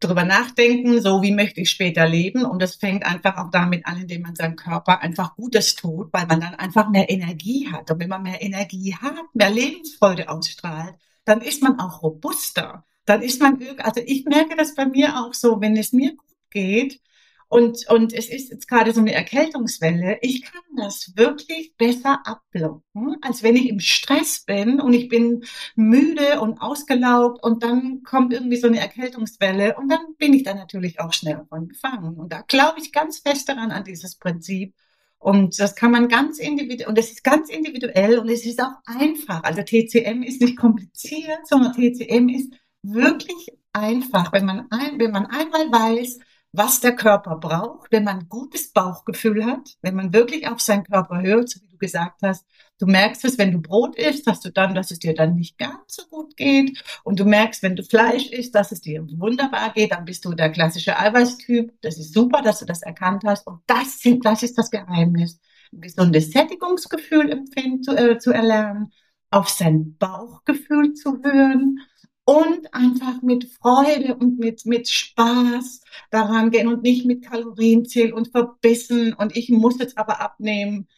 drüber nachdenken, so wie möchte ich später leben. Und das fängt einfach auch damit an, indem man seinem Körper einfach Gutes tut, weil man dann einfach mehr Energie hat. Und wenn man mehr Energie hat, mehr Lebensfreude ausstrahlt, dann ist man auch robuster. Dann ist man, also ich merke das bei mir auch so, wenn es mir gut geht, und, und es ist jetzt gerade so eine Erkältungswelle. Ich kann das wirklich besser abblocken, als wenn ich im Stress bin und ich bin müde und ausgelaugt und dann kommt irgendwie so eine Erkältungswelle und dann bin ich dann natürlich auch schnell davon gefangen. Und da glaube ich ganz fest daran, an dieses Prinzip. Und das kann man ganz individuell, und es ist ganz individuell und es ist auch einfach. Also TCM ist nicht kompliziert, sondern TCM ist wirklich einfach. Wenn man, ein, wenn man einmal weiß, was der Körper braucht, wenn man gutes Bauchgefühl hat, wenn man wirklich auf seinen Körper hört, so wie du gesagt hast, du merkst es, wenn du Brot isst, dass du dann, dass es dir dann nicht ganz so gut geht. Und du merkst, wenn du Fleisch isst, dass es dir wunderbar geht, dann bist du der klassische Eiweißtyp. Das ist super, dass du das erkannt hast. Und das, sind, das ist das Geheimnis, ein gesundes Sättigungsgefühl empfinden, zu, äh, zu erlernen, auf sein Bauchgefühl zu hören und einfach mit Freude und mit, mit Spaß daran gehen und nicht mit Kalorienzähl und verbissen und ich muss jetzt aber abnehmen.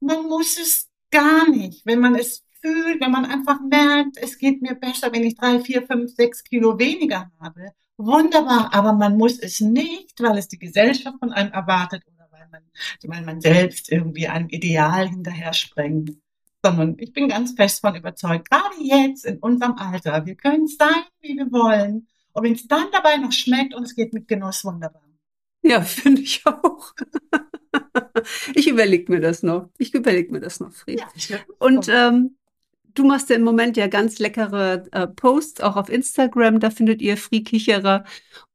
Man muss es gar nicht. Wenn man es fühlt, wenn man einfach merkt, es geht mir besser, wenn ich drei, vier, fünf, sechs Kilo weniger habe. Wunderbar, aber man muss es nicht, weil es die Gesellschaft von einem erwartet oder weil man, weil man selbst irgendwie einem Ideal hinterher sprengt sondern ich bin ganz fest von überzeugt, gerade jetzt in unserem Alter, wir können sein, wie wir wollen. Und wenn es dann dabei noch schmeckt und es geht mit Genuss, wunderbar. Ja, [laughs] finde ich auch. ich überlege mir das noch. Ich überlege mir das noch, Fried. Ja, und ähm, du machst ja im Moment ja ganz leckere äh, Posts, auch auf Instagram, da findet ihr Free Kicherer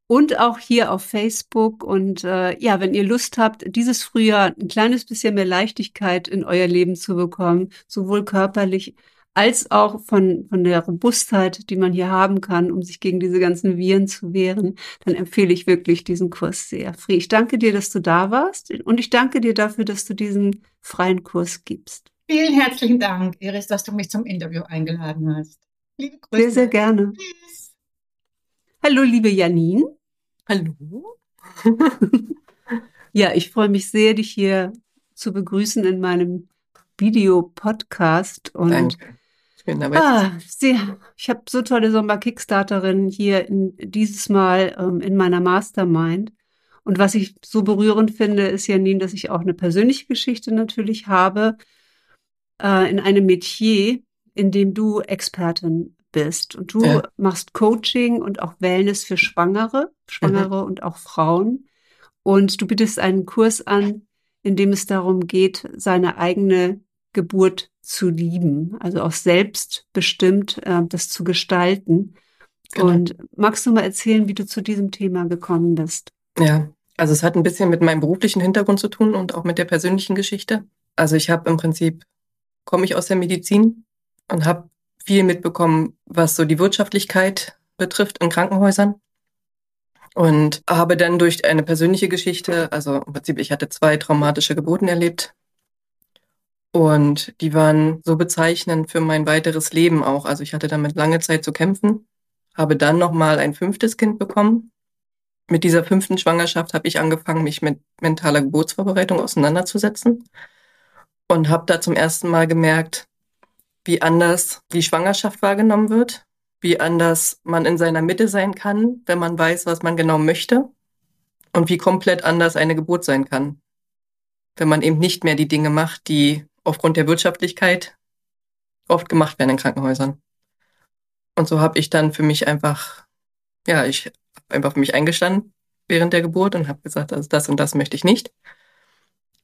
und auch hier auf Facebook. Und äh, ja, wenn ihr Lust habt, dieses Frühjahr ein kleines bisschen mehr Leichtigkeit in euer Leben zu bekommen, sowohl körperlich als auch von, von der Robustheit, die man hier haben kann, um sich gegen diese ganzen Viren zu wehren, dann empfehle ich wirklich diesen Kurs sehr. Fri, ich danke dir, dass du da warst und ich danke dir dafür, dass du diesen freien Kurs gibst. Vielen herzlichen Dank, Iris, dass du mich zum Interview eingeladen hast. Liebe Grüße. Sehr, sehr gerne. Tschüss. Hallo, liebe Janine. Hallo. ja, ich freue mich sehr, dich hier zu begrüßen in meinem Videopodcast. Und Danke. Schön, ah, sehr, ich habe so tolle Sommer-Kickstarterinnen hier in, dieses Mal ähm, in meiner Mastermind. Und was ich so berührend finde, ist, Janine, dass ich auch eine persönliche Geschichte natürlich habe äh, in einem Metier, in dem du Expertin bist. Und du ja. machst Coaching und auch Wellness für Schwangere, Schwangere mhm. und auch Frauen. Und du bietest einen Kurs an, in dem es darum geht, seine eigene Geburt zu lieben, also auch selbstbestimmt äh, das zu gestalten. Genau. Und magst du mal erzählen, wie du zu diesem Thema gekommen bist? Ja, also es hat ein bisschen mit meinem beruflichen Hintergrund zu tun und auch mit der persönlichen Geschichte. Also ich habe im Prinzip, komme ich aus der Medizin und habe viel mitbekommen, was so die Wirtschaftlichkeit betrifft in Krankenhäusern. Und habe dann durch eine persönliche Geschichte, also im Prinzip, ich hatte zwei traumatische Geburten erlebt. Und die waren so bezeichnend für mein weiteres Leben auch. Also ich hatte damit lange Zeit zu kämpfen, habe dann nochmal ein fünftes Kind bekommen mit dieser fünften Schwangerschaft habe ich angefangen, mich mit mentaler Geburtsvorbereitung auseinanderzusetzen und habe da zum ersten Mal gemerkt, wie anders die Schwangerschaft wahrgenommen wird, wie anders man in seiner Mitte sein kann, wenn man weiß, was man genau möchte und wie komplett anders eine Geburt sein kann, wenn man eben nicht mehr die Dinge macht, die aufgrund der Wirtschaftlichkeit oft gemacht werden in Krankenhäusern. Und so habe ich dann für mich einfach, ja, ich einfach für mich eingestanden während der Geburt und habe gesagt, also das und das möchte ich nicht.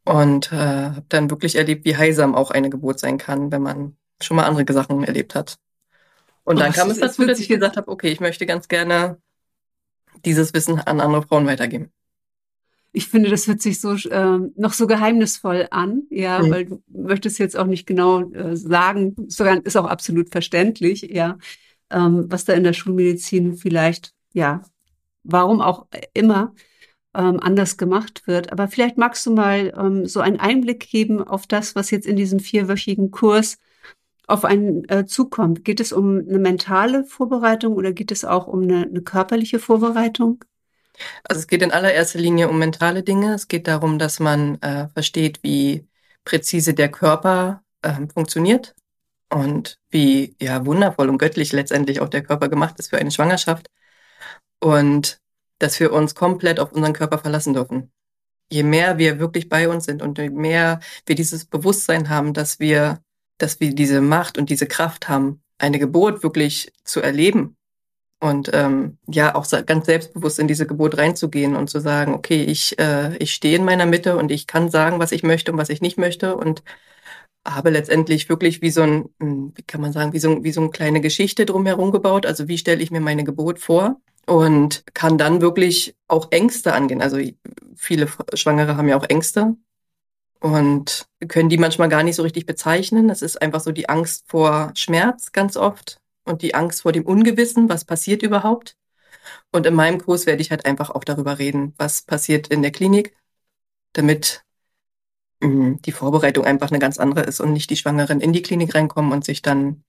Und äh, habe dann wirklich erlebt, wie heilsam auch eine Geburt sein kann, wenn man schon mal andere Sachen erlebt hat. Und dann oh, kam es dazu, dass ich gesagt habe, okay, ich möchte ganz gerne dieses Wissen an andere Frauen weitergeben. Ich finde, das hört sich so äh, noch so geheimnisvoll an, ja, mhm. weil du möchtest jetzt auch nicht genau äh, sagen, sogar ist auch absolut verständlich, ja, ähm, was da in der Schulmedizin vielleicht ja warum auch immer ähm, anders gemacht wird. Aber vielleicht magst du mal ähm, so einen Einblick geben auf das, was jetzt in diesem vierwöchigen Kurs auf einen äh, zukommt. Geht es um eine mentale Vorbereitung oder geht es auch um eine, eine körperliche Vorbereitung? Also es geht in allererster Linie um mentale Dinge. Es geht darum, dass man äh, versteht, wie präzise der Körper äh, funktioniert und wie ja wundervoll und göttlich letztendlich auch der Körper gemacht ist für eine Schwangerschaft und dass wir uns komplett auf unseren Körper verlassen dürfen. Je mehr wir wirklich bei uns sind und je mehr wir dieses Bewusstsein haben, dass wir, dass wir diese Macht und diese Kraft haben, eine Geburt wirklich zu erleben und ähm, ja auch ganz selbstbewusst in diese Geburt reinzugehen und zu sagen, okay, ich äh, ich stehe in meiner Mitte und ich kann sagen, was ich möchte und was ich nicht möchte und habe letztendlich wirklich wie so ein, hm, wie kann man sagen, wie so, wie so eine kleine Geschichte drumherum gebaut. Also wie stelle ich mir meine Geburt vor? und kann dann wirklich auch Ängste angehen. Also viele Schwangere haben ja auch Ängste und können die manchmal gar nicht so richtig bezeichnen. Das ist einfach so die Angst vor Schmerz ganz oft und die Angst vor dem Ungewissen, was passiert überhaupt. Und in meinem Kurs werde ich halt einfach auch darüber reden, was passiert in der Klinik, damit mh, die Vorbereitung einfach eine ganz andere ist und nicht die Schwangeren in die Klinik reinkommen und sich dann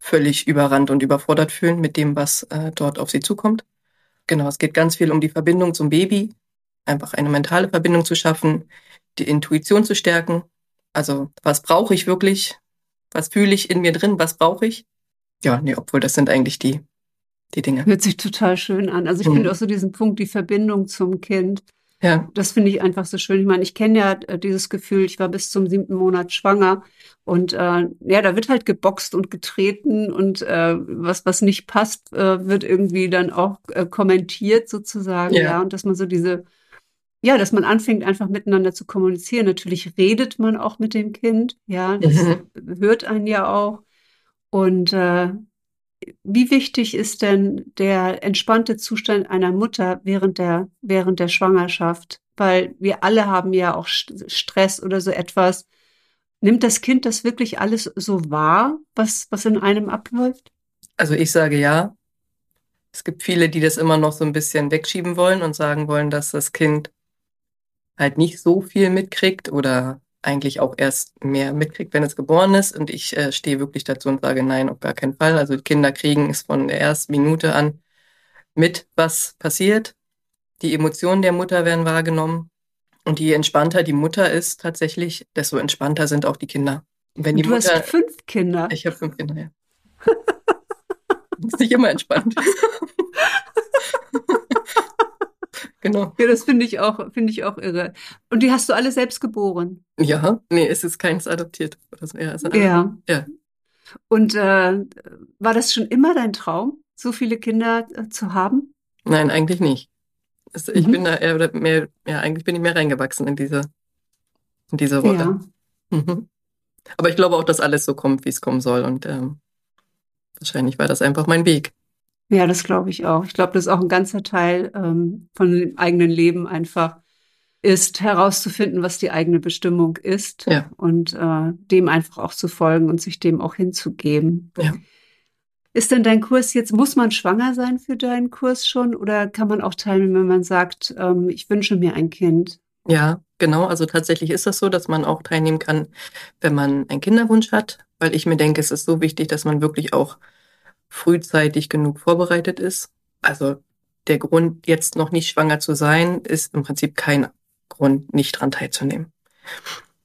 völlig überrannt und überfordert fühlen mit dem, was äh, dort auf sie zukommt. Genau, es geht ganz viel um die Verbindung zum Baby, einfach eine mentale Verbindung zu schaffen, die Intuition zu stärken. Also, was brauche ich wirklich? Was fühle ich in mir drin? Was brauche ich? Ja, nee, obwohl das sind eigentlich die, die Dinge. Hört sich total schön an. Also ich mhm. finde auch so diesen Punkt, die Verbindung zum Kind. Ja. Das finde ich einfach so schön. Ich meine, ich kenne ja äh, dieses Gefühl, ich war bis zum siebten Monat schwanger und äh, ja, da wird halt geboxt und getreten und äh, was, was nicht passt, äh, wird irgendwie dann auch äh, kommentiert sozusagen, ja. ja. Und dass man so diese, ja, dass man anfängt, einfach miteinander zu kommunizieren. Natürlich redet man auch mit dem Kind, ja, das mhm. hört einen ja auch. Und äh, wie wichtig ist denn der entspannte Zustand einer Mutter während der, während der Schwangerschaft? Weil wir alle haben ja auch Stress oder so etwas. Nimmt das Kind das wirklich alles so wahr, was, was in einem abläuft? Also ich sage ja. Es gibt viele, die das immer noch so ein bisschen wegschieben wollen und sagen wollen, dass das Kind halt nicht so viel mitkriegt oder eigentlich auch erst mehr mitkriegt, wenn es geboren ist. Und ich äh, stehe wirklich dazu und sage, nein, auf gar keinen Fall. Also Kinder kriegen es von der ersten Minute an mit, was passiert. Die Emotionen der Mutter werden wahrgenommen. Und je entspannter die Mutter ist tatsächlich, desto entspannter sind auch die Kinder. Wenn die du Mutter, hast fünf Kinder. Ich habe fünf Kinder, ja. [laughs] ist nicht immer entspannt. [laughs] genau. Ja, das finde ich auch, finde ich auch irre. Und die hast du alle selbst geboren? Ja, nee, es ist keins adoptiert. So. ja, also ja. ja. Und äh, war das schon immer dein Traum, so viele Kinder äh, zu haben? Nein, eigentlich nicht. Es, ich mhm. bin da eher oder mehr, ja, eigentlich bin ich mehr reingewachsen in diese, in diese Rolle. Ja. Mhm. Aber ich glaube auch, dass alles so kommt, wie es kommen soll. Und ähm, wahrscheinlich war das einfach mein Weg. Ja, das glaube ich auch. Ich glaube, das ist auch ein ganzer Teil ähm, von dem eigenen Leben einfach ist, herauszufinden, was die eigene Bestimmung ist ja. und äh, dem einfach auch zu folgen und sich dem auch hinzugeben. Ja. Ist denn dein Kurs jetzt, muss man schwanger sein für deinen Kurs schon oder kann man auch teilnehmen, wenn man sagt, ähm, ich wünsche mir ein Kind? Ja, genau. Also tatsächlich ist das so, dass man auch teilnehmen kann, wenn man einen Kinderwunsch hat, weil ich mir denke, es ist so wichtig, dass man wirklich auch frühzeitig genug vorbereitet ist. Also der Grund, jetzt noch nicht schwanger zu sein, ist im Prinzip kein Grund, nicht dran teilzunehmen.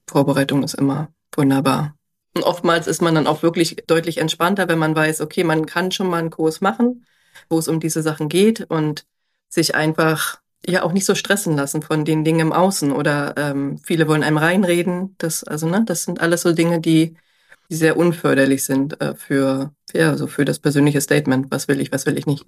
Vorbereitung ist immer wunderbar. Und oftmals ist man dann auch wirklich deutlich entspannter, wenn man weiß, okay, man kann schon mal einen Kurs machen, wo es um diese Sachen geht und sich einfach ja auch nicht so stressen lassen von den Dingen im Außen oder ähm, viele wollen einem reinreden. Das, also, ne, das sind alles so Dinge, die die sehr unförderlich sind äh, für, ja, so für das persönliche Statement. Was will ich, was will ich nicht.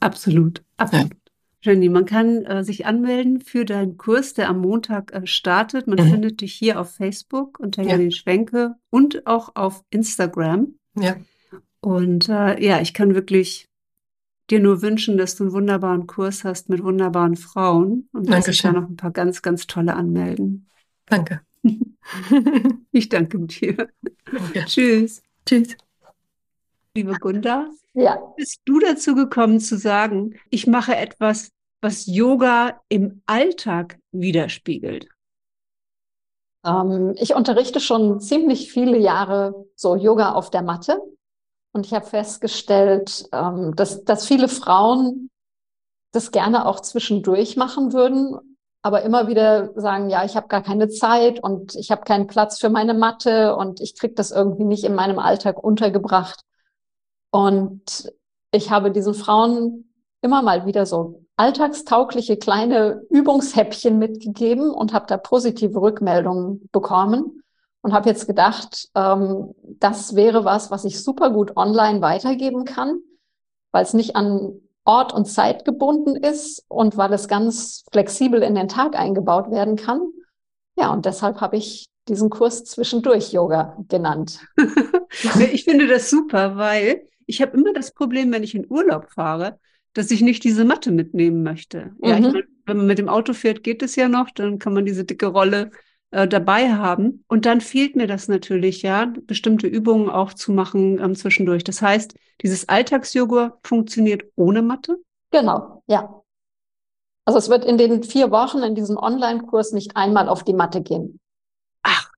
Absolut, absolut. Ja. Jenny, man kann äh, sich anmelden für deinen Kurs, der am Montag äh, startet. Man mhm. findet dich hier auf Facebook unter ja. Janine Schwenke und auch auf Instagram. Ja. Und äh, ja, ich kann wirklich dir nur wünschen, dass du einen wunderbaren Kurs hast mit wunderbaren Frauen und dass sich da noch ein paar ganz, ganz tolle anmelden. Danke. [laughs] Ich danke dir. Ja. Tschüss. Tschüss. Liebe Gunda, ja. bist du dazu gekommen zu sagen, ich mache etwas, was Yoga im Alltag widerspiegelt? Ähm, ich unterrichte schon ziemlich viele Jahre so Yoga auf der Matte. Und ich habe festgestellt, ähm, dass, dass viele Frauen das gerne auch zwischendurch machen würden aber immer wieder sagen, ja, ich habe gar keine Zeit und ich habe keinen Platz für meine Matte und ich kriege das irgendwie nicht in meinem Alltag untergebracht. Und ich habe diesen Frauen immer mal wieder so alltagstaugliche kleine Übungshäppchen mitgegeben und habe da positive Rückmeldungen bekommen und habe jetzt gedacht, ähm, das wäre was, was ich super gut online weitergeben kann, weil es nicht an Ort und Zeit gebunden ist und weil es ganz flexibel in den Tag eingebaut werden kann. Ja, und deshalb habe ich diesen Kurs zwischendurch Yoga genannt. [laughs] ich finde das super, weil ich habe immer das Problem, wenn ich in Urlaub fahre, dass ich nicht diese Matte mitnehmen möchte. Mhm. Ja, ich, mhm. wenn man mit dem Auto fährt, geht es ja noch, dann kann man diese dicke Rolle äh, dabei haben. Und dann fehlt mir das natürlich, ja, bestimmte Übungen auch zu machen ähm, zwischendurch. Das heißt, dieses Alltagsyoga funktioniert ohne Matte? Genau, ja. Also es wird in den vier Wochen in diesem Online-Kurs nicht einmal auf die Matte gehen. Ach,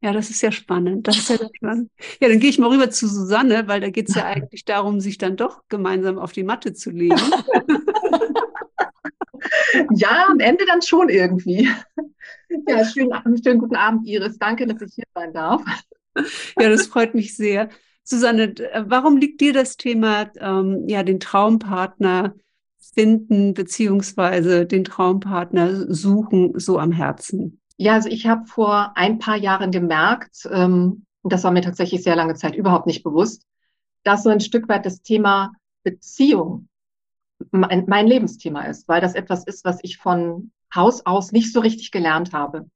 ja, das ist ja spannend. Das ist ja spannend. Ja, dann gehe ich mal rüber zu Susanne, weil da geht es ja [laughs] eigentlich darum, sich dann doch gemeinsam auf die Matte zu legen. [laughs] ja, am Ende dann schon irgendwie. Ja, schönen, schönen guten Abend, Iris. Danke, dass ich hier sein darf. Ja, das freut mich sehr. Susanne, warum liegt dir das Thema, ähm, ja, den Traumpartner finden beziehungsweise den Traumpartner suchen so am Herzen? Ja, also ich habe vor ein paar Jahren gemerkt, ähm, und das war mir tatsächlich sehr lange Zeit überhaupt nicht bewusst, dass so ein Stück weit das Thema Beziehung mein, mein Lebensthema ist, weil das etwas ist, was ich von Haus aus nicht so richtig gelernt habe.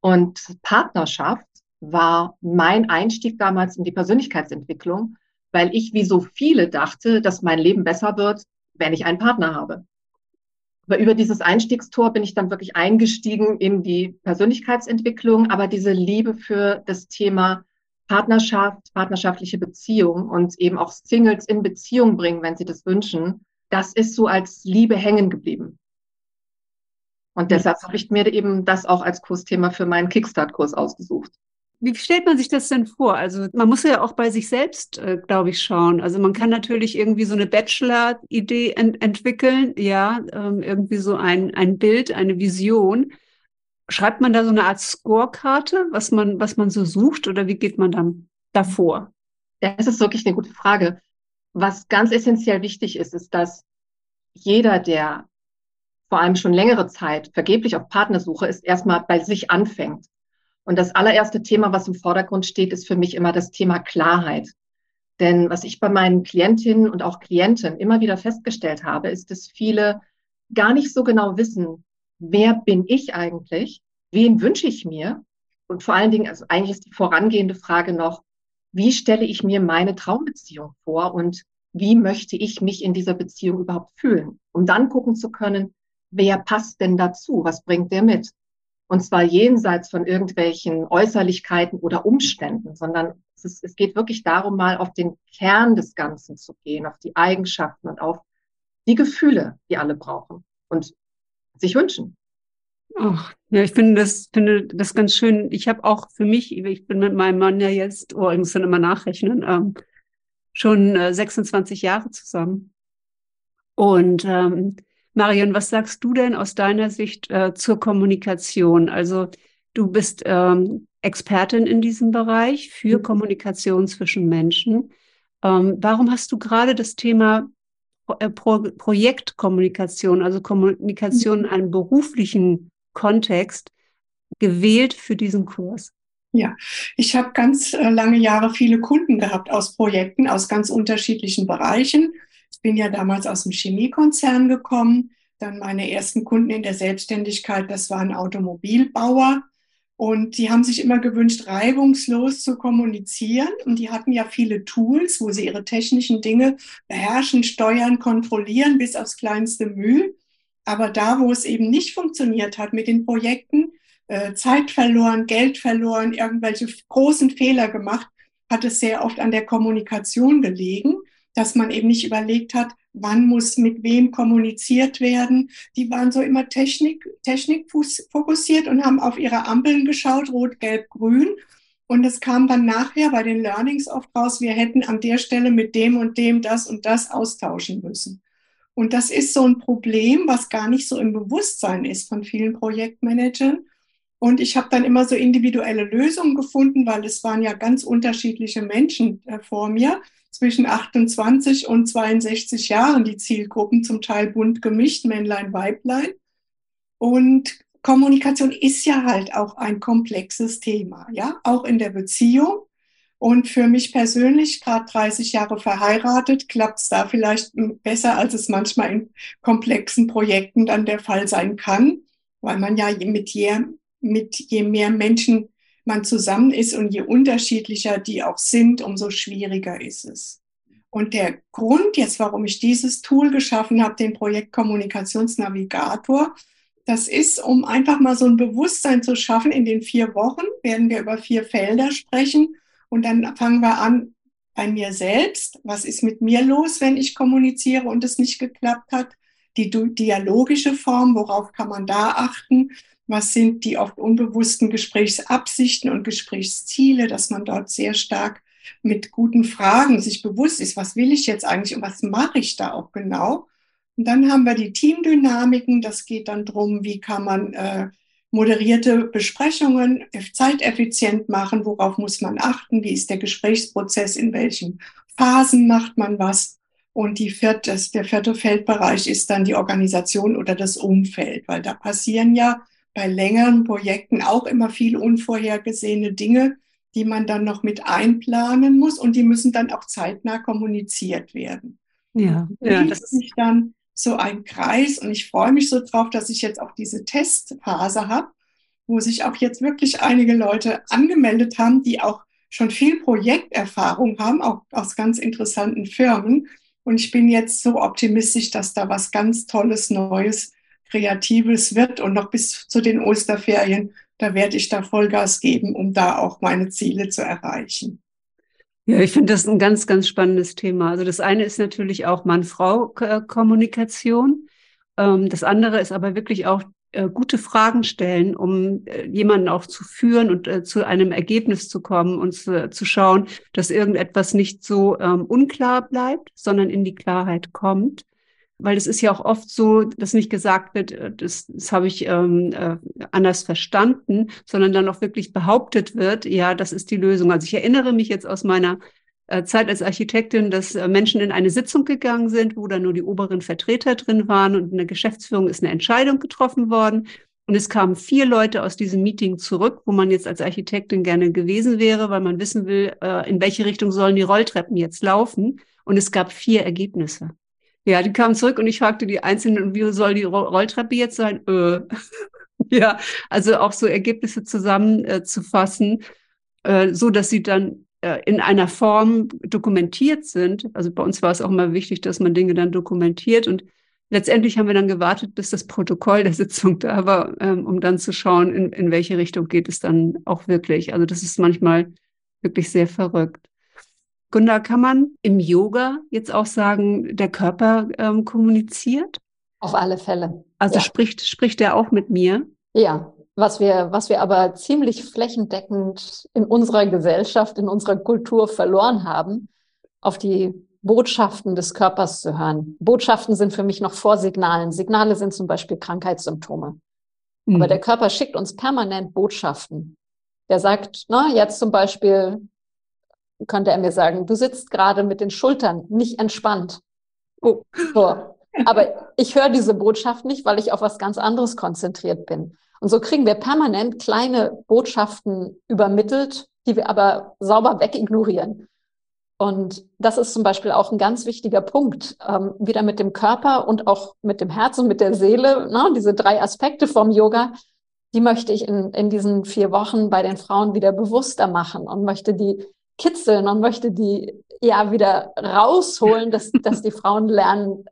Und Partnerschaft war mein Einstieg damals in die Persönlichkeitsentwicklung, weil ich wie so viele dachte, dass mein Leben besser wird, wenn ich einen Partner habe. Aber über dieses Einstiegstor bin ich dann wirklich eingestiegen in die Persönlichkeitsentwicklung, aber diese Liebe für das Thema Partnerschaft, partnerschaftliche Beziehung und eben auch Singles in Beziehung bringen, wenn sie das wünschen, das ist so als Liebe hängen geblieben. Und deshalb habe ich mir eben das auch als Kursthema für meinen Kickstart-Kurs ausgesucht. Wie stellt man sich das denn vor? Also man muss ja auch bei sich selbst, äh, glaube ich, schauen. Also man kann natürlich irgendwie so eine Bachelor-Idee ent entwickeln, ja, ähm, irgendwie so ein, ein Bild, eine Vision. Schreibt man da so eine Art Scorekarte, was man, was man so sucht, oder wie geht man dann davor? Das ist wirklich eine gute Frage. Was ganz essentiell wichtig ist, ist, dass jeder, der vor allem schon längere Zeit vergeblich auf Partnersuche ist, erstmal bei sich anfängt und das allererste Thema, was im Vordergrund steht, ist für mich immer das Thema Klarheit. Denn was ich bei meinen Klientinnen und auch Klienten immer wieder festgestellt habe, ist, dass viele gar nicht so genau wissen, wer bin ich eigentlich? Wen wünsche ich mir? Und vor allen Dingen, also eigentlich ist die vorangehende Frage noch, wie stelle ich mir meine Traumbeziehung vor und wie möchte ich mich in dieser Beziehung überhaupt fühlen? Um dann gucken zu können, wer passt denn dazu? Was bringt der mit? Und zwar jenseits von irgendwelchen Äußerlichkeiten oder Umständen, sondern es, ist, es geht wirklich darum, mal auf den Kern des Ganzen zu gehen, auf die Eigenschaften und auf die Gefühle, die alle brauchen und sich wünschen. Ach, ja, ich finde das, finde das ganz schön. Ich habe auch für mich, ich bin mit meinem Mann ja jetzt, oh, ich muss dann immer nachrechnen, ähm, schon äh, 26 Jahre zusammen. Und ähm, Marion, was sagst du denn aus deiner Sicht äh, zur Kommunikation? Also du bist ähm, Expertin in diesem Bereich für mhm. Kommunikation zwischen Menschen. Ähm, warum hast du gerade das Thema äh, Pro Projektkommunikation, also Kommunikation in mhm. einem beruflichen Kontext, gewählt für diesen Kurs? Ja, ich habe ganz äh, lange Jahre viele Kunden gehabt aus Projekten aus ganz unterschiedlichen Bereichen. Ich bin ja damals aus dem Chemiekonzern gekommen. Dann meine ersten Kunden in der Selbstständigkeit, das waren Automobilbauer. Und die haben sich immer gewünscht, reibungslos zu kommunizieren. Und die hatten ja viele Tools, wo sie ihre technischen Dinge beherrschen, steuern, kontrollieren, bis aufs kleinste Mühe. Aber da, wo es eben nicht funktioniert hat mit den Projekten, äh, Zeit verloren, Geld verloren, irgendwelche großen Fehler gemacht, hat es sehr oft an der Kommunikation gelegen dass man eben nicht überlegt hat, wann muss mit wem kommuniziert werden. Die waren so immer Technik, Technik fokussiert und haben auf ihre Ampeln geschaut, rot, gelb, grün. Und es kam dann nachher bei den Learnings oft raus, wir hätten an der Stelle mit dem und dem das und das austauschen müssen. Und das ist so ein Problem, was gar nicht so im Bewusstsein ist von vielen Projektmanagern. Und ich habe dann immer so individuelle Lösungen gefunden, weil es waren ja ganz unterschiedliche Menschen äh, vor mir zwischen 28 und 62 Jahren, die Zielgruppen, zum Teil bunt gemischt, Männlein, Weiblein. Und Kommunikation ist ja halt auch ein komplexes Thema, ja, auch in der Beziehung. Und für mich persönlich, gerade 30 Jahre verheiratet, klappt es da vielleicht besser, als es manchmal in komplexen Projekten dann der Fall sein kann, weil man ja mit je, mit je mehr Menschen man zusammen ist und je unterschiedlicher die auch sind, umso schwieriger ist es. Und der Grund jetzt, warum ich dieses Tool geschaffen habe, den Projekt Kommunikationsnavigator, das ist, um einfach mal so ein Bewusstsein zu schaffen. In den vier Wochen werden wir über vier Felder sprechen und dann fangen wir an bei mir selbst. Was ist mit mir los, wenn ich kommuniziere und es nicht geklappt hat? Die dialogische Form, worauf kann man da achten? Was sind die oft unbewussten Gesprächsabsichten und Gesprächsziele, dass man dort sehr stark mit guten Fragen sich bewusst ist, was will ich jetzt eigentlich und was mache ich da auch genau. Und dann haben wir die Teamdynamiken, das geht dann drum, wie kann man äh, moderierte Besprechungen zeiteffizient machen, worauf muss man achten, wie ist der Gesprächsprozess, in welchen Phasen macht man was. Und die vierte, der vierte Feldbereich ist dann die Organisation oder das Umfeld, weil da passieren ja bei längeren Projekten auch immer viel unvorhergesehene Dinge, die man dann noch mit einplanen muss und die müssen dann auch zeitnah kommuniziert werden. Ja, ja das ist nicht dann so ein Kreis und ich freue mich so drauf, dass ich jetzt auch diese Testphase habe, wo sich auch jetzt wirklich einige Leute angemeldet haben, die auch schon viel Projekterfahrung haben, auch aus ganz interessanten Firmen. Und ich bin jetzt so optimistisch, dass da was ganz Tolles Neues Kreatives wird und noch bis zu den Osterferien, da werde ich da Vollgas geben, um da auch meine Ziele zu erreichen. Ja, ich finde das ein ganz, ganz spannendes Thema. Also das eine ist natürlich auch Mann-Frau-Kommunikation. Ähm, das andere ist aber wirklich auch äh, gute Fragen stellen, um äh, jemanden auch zu führen und äh, zu einem Ergebnis zu kommen und zu, schauen, dass irgendetwas nicht so ähm, unklar bleibt, sondern in die Klarheit kommt. Weil es ist ja auch oft so, dass nicht gesagt wird, äh, das, das habe ich ähm, äh, anders verstanden, sondern dann auch wirklich behauptet wird, ja, das ist die Lösung. Also ich erinnere mich jetzt aus meiner äh, Zeit als Architektin, dass äh, Menschen in eine Sitzung gegangen sind, wo dann nur die oberen Vertreter drin waren und in der Geschäftsführung ist eine Entscheidung getroffen worden. Und es kamen vier Leute aus diesem Meeting zurück, wo man jetzt als Architektin gerne gewesen wäre, weil man wissen will, in welche Richtung sollen die Rolltreppen jetzt laufen. Und es gab vier Ergebnisse. Ja, die kamen zurück und ich fragte die Einzelnen, wie soll die Rolltreppe jetzt sein? Äh. [laughs] ja, also auch so Ergebnisse zusammenzufassen, äh, so dass sie dann äh, in einer Form dokumentiert sind. Also bei uns war es auch immer wichtig, dass man Dinge dann dokumentiert und letztendlich haben wir dann gewartet, bis das Protokoll der Sitzung da war, ähm, um dann zu schauen, in, in welche Richtung geht es dann auch wirklich. Also das ist manchmal wirklich sehr verrückt. Gunda, kann man im Yoga jetzt auch sagen, der Körper ähm, kommuniziert? Auf alle Fälle. Also ja. spricht, spricht er auch mit mir? Ja, was wir, was wir aber ziemlich flächendeckend in unserer Gesellschaft, in unserer Kultur verloren haben, auf die Botschaften des Körpers zu hören. Botschaften sind für mich noch vor Signalen. Signale sind zum Beispiel Krankheitssymptome. Mhm. Aber der Körper schickt uns permanent Botschaften. Der sagt, na, jetzt zum Beispiel könnte er mir sagen, du sitzt gerade mit den Schultern nicht entspannt. Oh. So. Aber ich höre diese Botschaft nicht, weil ich auf was ganz anderes konzentriert bin. Und so kriegen wir permanent kleine Botschaften übermittelt, die wir aber sauber wegignorieren. Und das ist zum Beispiel auch ein ganz wichtiger Punkt, ähm, wieder mit dem Körper und auch mit dem Herz und mit der Seele, ne, diese drei Aspekte vom Yoga, die möchte ich in, in diesen vier Wochen bei den Frauen wieder bewusster machen und möchte die kitzeln und möchte die ja wieder rausholen, dass, [laughs] dass die Frauen lernen,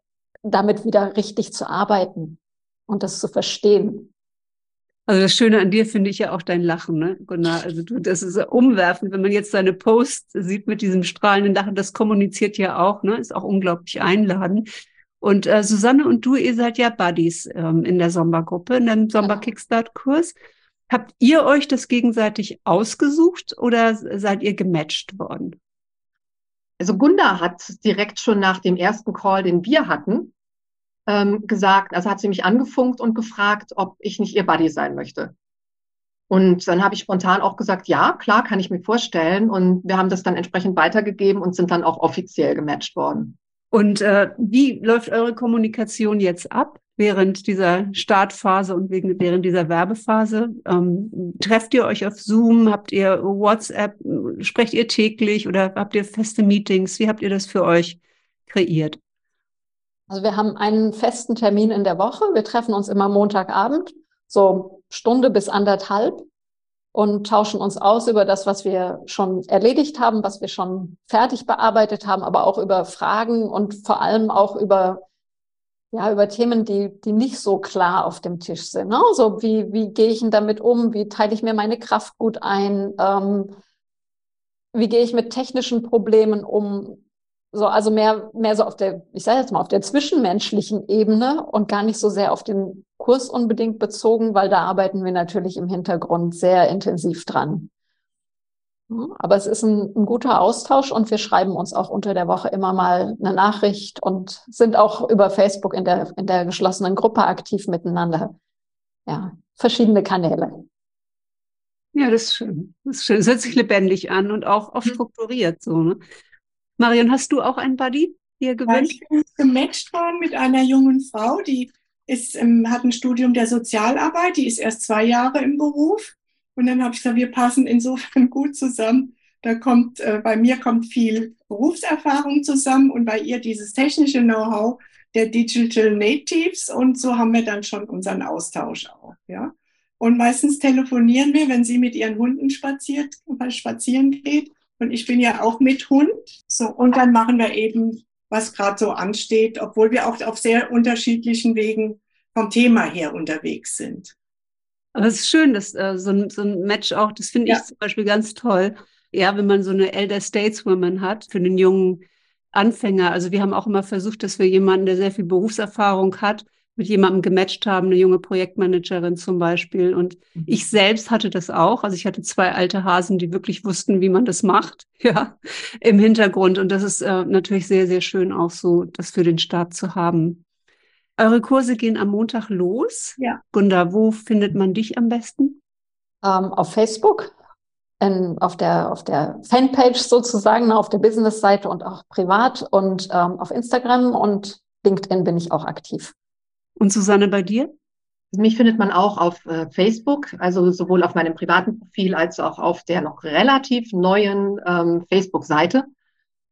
damit wieder richtig zu arbeiten und das zu verstehen. Also das Schöne an dir finde ich ja auch dein Lachen, ne, Gunnar. Also du, das ist umwerfend, wenn man jetzt deine Posts sieht mit diesem strahlenden Lachen, das kommuniziert ja auch, ne, ist auch unglaublich einladend. Und äh, Susanne und du, ihr seid ja Buddies ähm, in der Sommergruppe, in dem Sommer-Kickstart-Kurs. Habt ihr euch das gegenseitig ausgesucht oder seid ihr gematcht worden? Also Gunda hat direkt schon nach dem ersten Call, den wir hatten, ähm, gesagt, also hat sie mich angefunkt und gefragt, ob ich nicht ihr Buddy sein möchte. Und dann habe ich spontan auch gesagt, ja, klar, kann ich mir vorstellen. Und wir haben das dann entsprechend weitergegeben und sind dann auch offiziell gematcht worden. Und äh, wie läuft eure Kommunikation jetzt ab während dieser Startphase und wegen, während dieser Werbephase? Ähm, trefft ihr euch auf Zoom? Habt ihr WhatsApp? Sprecht ihr täglich oder habt ihr feste Meetings? Wie habt ihr das für euch kreiert? Also wir haben einen festen Termin in der Woche. Wir treffen uns immer Montagabend, so Stunde bis anderthalb und tauschen uns aus über das, was wir schon erledigt haben, was wir schon fertig bearbeitet haben, aber auch über Fragen und vor allem auch über ja, über Themen, die, die nicht so klar auf dem Tisch sind. Ne? So wie, wie gehe ich denn damit um? Wie teile ich mir meine Kraft gut ein? Ähm, wie gehe ich mit technischen Problemen um? So, also mehr, mehr so auf der, ich sage jetzt mal, auf der zwischenmenschlichen Ebene und gar nicht so sehr auf den Kurs unbedingt bezogen, weil da arbeiten wir natürlich im Hintergrund sehr intensiv dran. Aber es ist ein, ein, guter Austausch und wir schreiben uns auch unter der Woche immer mal eine Nachricht und sind auch über Facebook in der, in der geschlossenen Gruppe aktiv miteinander. Ja, verschiedene Kanäle. Ja, das ist schön. Das ist schön. Es hört sich lebendig an und auch, auch mhm. strukturiert so. Ne? Marion, hast du auch einen Buddy dir gewünscht? ich bin gematcht worden mit einer jungen Frau, die ist, ähm, hat ein Studium der Sozialarbeit, die ist erst zwei Jahre im Beruf. Und dann habe ich gesagt, wir passen insofern [laughs] gut zusammen. Da kommt, äh, bei mir kommt viel Berufserfahrung zusammen und bei ihr dieses technische Know-how der Digital Natives. Und so haben wir dann schon unseren Austausch auch, ja. Und meistens telefonieren wir, wenn sie mit ihren Hunden spaziert, spazieren geht und ich bin ja auch mit Hund. So, und dann machen wir eben, was gerade so ansteht, obwohl wir auch auf sehr unterschiedlichen Wegen vom Thema her unterwegs sind. Aber es ist schön, dass äh, so, ein, so ein Match auch, das finde ja. ich zum Beispiel ganz toll. Ja, wenn man so eine Elder Stateswoman hat für den jungen Anfänger. Also wir haben auch immer versucht, dass wir jemanden, der sehr viel Berufserfahrung hat, mit jemandem gematcht haben, eine junge Projektmanagerin zum Beispiel. Und mhm. ich selbst hatte das auch. Also ich hatte zwei alte Hasen, die wirklich wussten, wie man das macht, [laughs] ja, im Hintergrund. Und das ist äh, natürlich sehr, sehr schön auch so, das für den Start zu haben. Eure Kurse gehen am Montag los. Ja. Gunda, wo findet man dich am besten? Ähm, auf Facebook, in, auf, der, auf der Fanpage sozusagen, auf der Business-Seite und auch privat und ähm, auf Instagram und LinkedIn bin ich auch aktiv. Und Susanne, bei dir? Mich findet man auch auf äh, Facebook, also sowohl auf meinem privaten Profil als auch auf der noch relativ neuen ähm, Facebook-Seite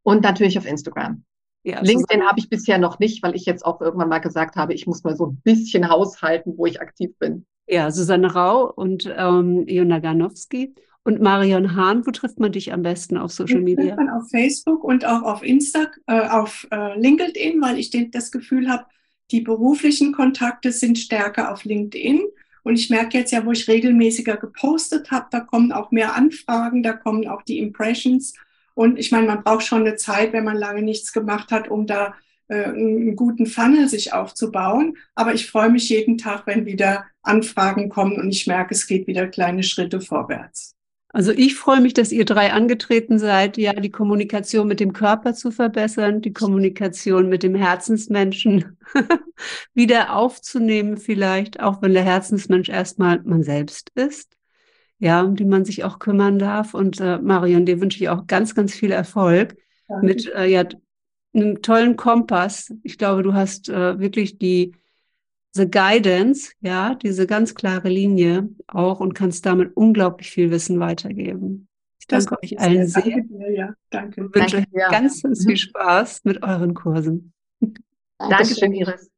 und natürlich auf Instagram. Ja, LinkedIn habe ich bisher noch nicht, weil ich jetzt auch irgendwann mal gesagt habe, ich muss mal so ein bisschen haushalten, wo ich aktiv bin. Ja, Susanne Rau und ähm, Jona Ganowski. Und Marion Hahn, wo trifft man dich am besten auf Social Media? Trifft man auf Facebook und auch auf Insta, äh, auf äh, LinkedIn, weil ich den, das Gefühl habe, die beruflichen Kontakte sind stärker auf LinkedIn. Und ich merke jetzt ja, wo ich regelmäßiger gepostet habe, da kommen auch mehr Anfragen, da kommen auch die Impressions. Und ich meine, man braucht schon eine Zeit, wenn man lange nichts gemacht hat, um da äh, einen guten Funnel sich aufzubauen. Aber ich freue mich jeden Tag, wenn wieder Anfragen kommen und ich merke, es geht wieder kleine Schritte vorwärts. Also ich freue mich, dass ihr drei angetreten seid, ja, die Kommunikation mit dem Körper zu verbessern, die Kommunikation mit dem Herzensmenschen [laughs] wieder aufzunehmen vielleicht, auch wenn der Herzensmensch erstmal man selbst ist, ja, um die man sich auch kümmern darf. Und äh, Marion, dir wünsche ich auch ganz, ganz viel Erfolg Danke. mit äh, ja, einem tollen Kompass. Ich glaube, du hast äh, wirklich die the guidance, ja, diese ganz klare Linie auch und kannst damit unglaublich viel Wissen weitergeben. Ich danke euch allen sehr. Danke dir, ja. Danke. Ich wünsche euch ja. ganz, ganz viel mhm. Spaß mit euren Kursen. Dankeschön, Iris.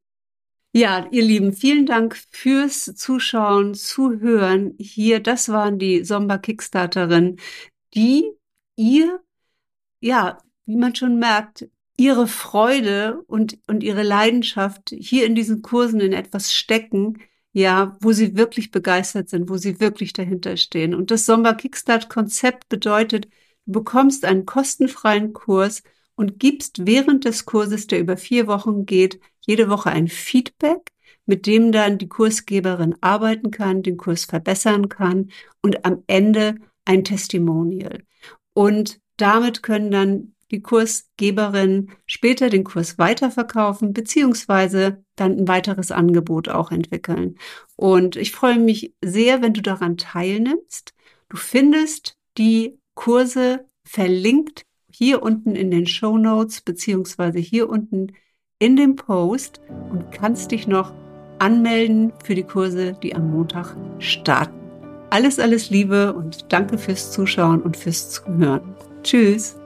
Ja, ihr Lieben, vielen Dank fürs Zuschauen, Zuhören. Hier, das waren die Somba Kickstarterinnen, die ihr, ja, wie man schon merkt, ihre Freude und, und ihre Leidenschaft hier in diesen Kursen in etwas stecken, ja, wo sie wirklich begeistert sind, wo sie wirklich dahinter stehen. Und das Sommer Kickstart Konzept bedeutet, du bekommst einen kostenfreien Kurs und gibst während des Kurses, der über vier Wochen geht, jede Woche ein Feedback, mit dem dann die Kursgeberin arbeiten kann, den Kurs verbessern kann und am Ende ein Testimonial. Und damit können dann die Kursgeberin später den Kurs weiterverkaufen, beziehungsweise dann ein weiteres Angebot auch entwickeln. Und ich freue mich sehr, wenn du daran teilnimmst. Du findest die Kurse verlinkt hier unten in den Show Notes, beziehungsweise hier unten in dem Post und kannst dich noch anmelden für die Kurse, die am Montag starten. Alles, alles Liebe und danke fürs Zuschauen und fürs Zuhören. Tschüss.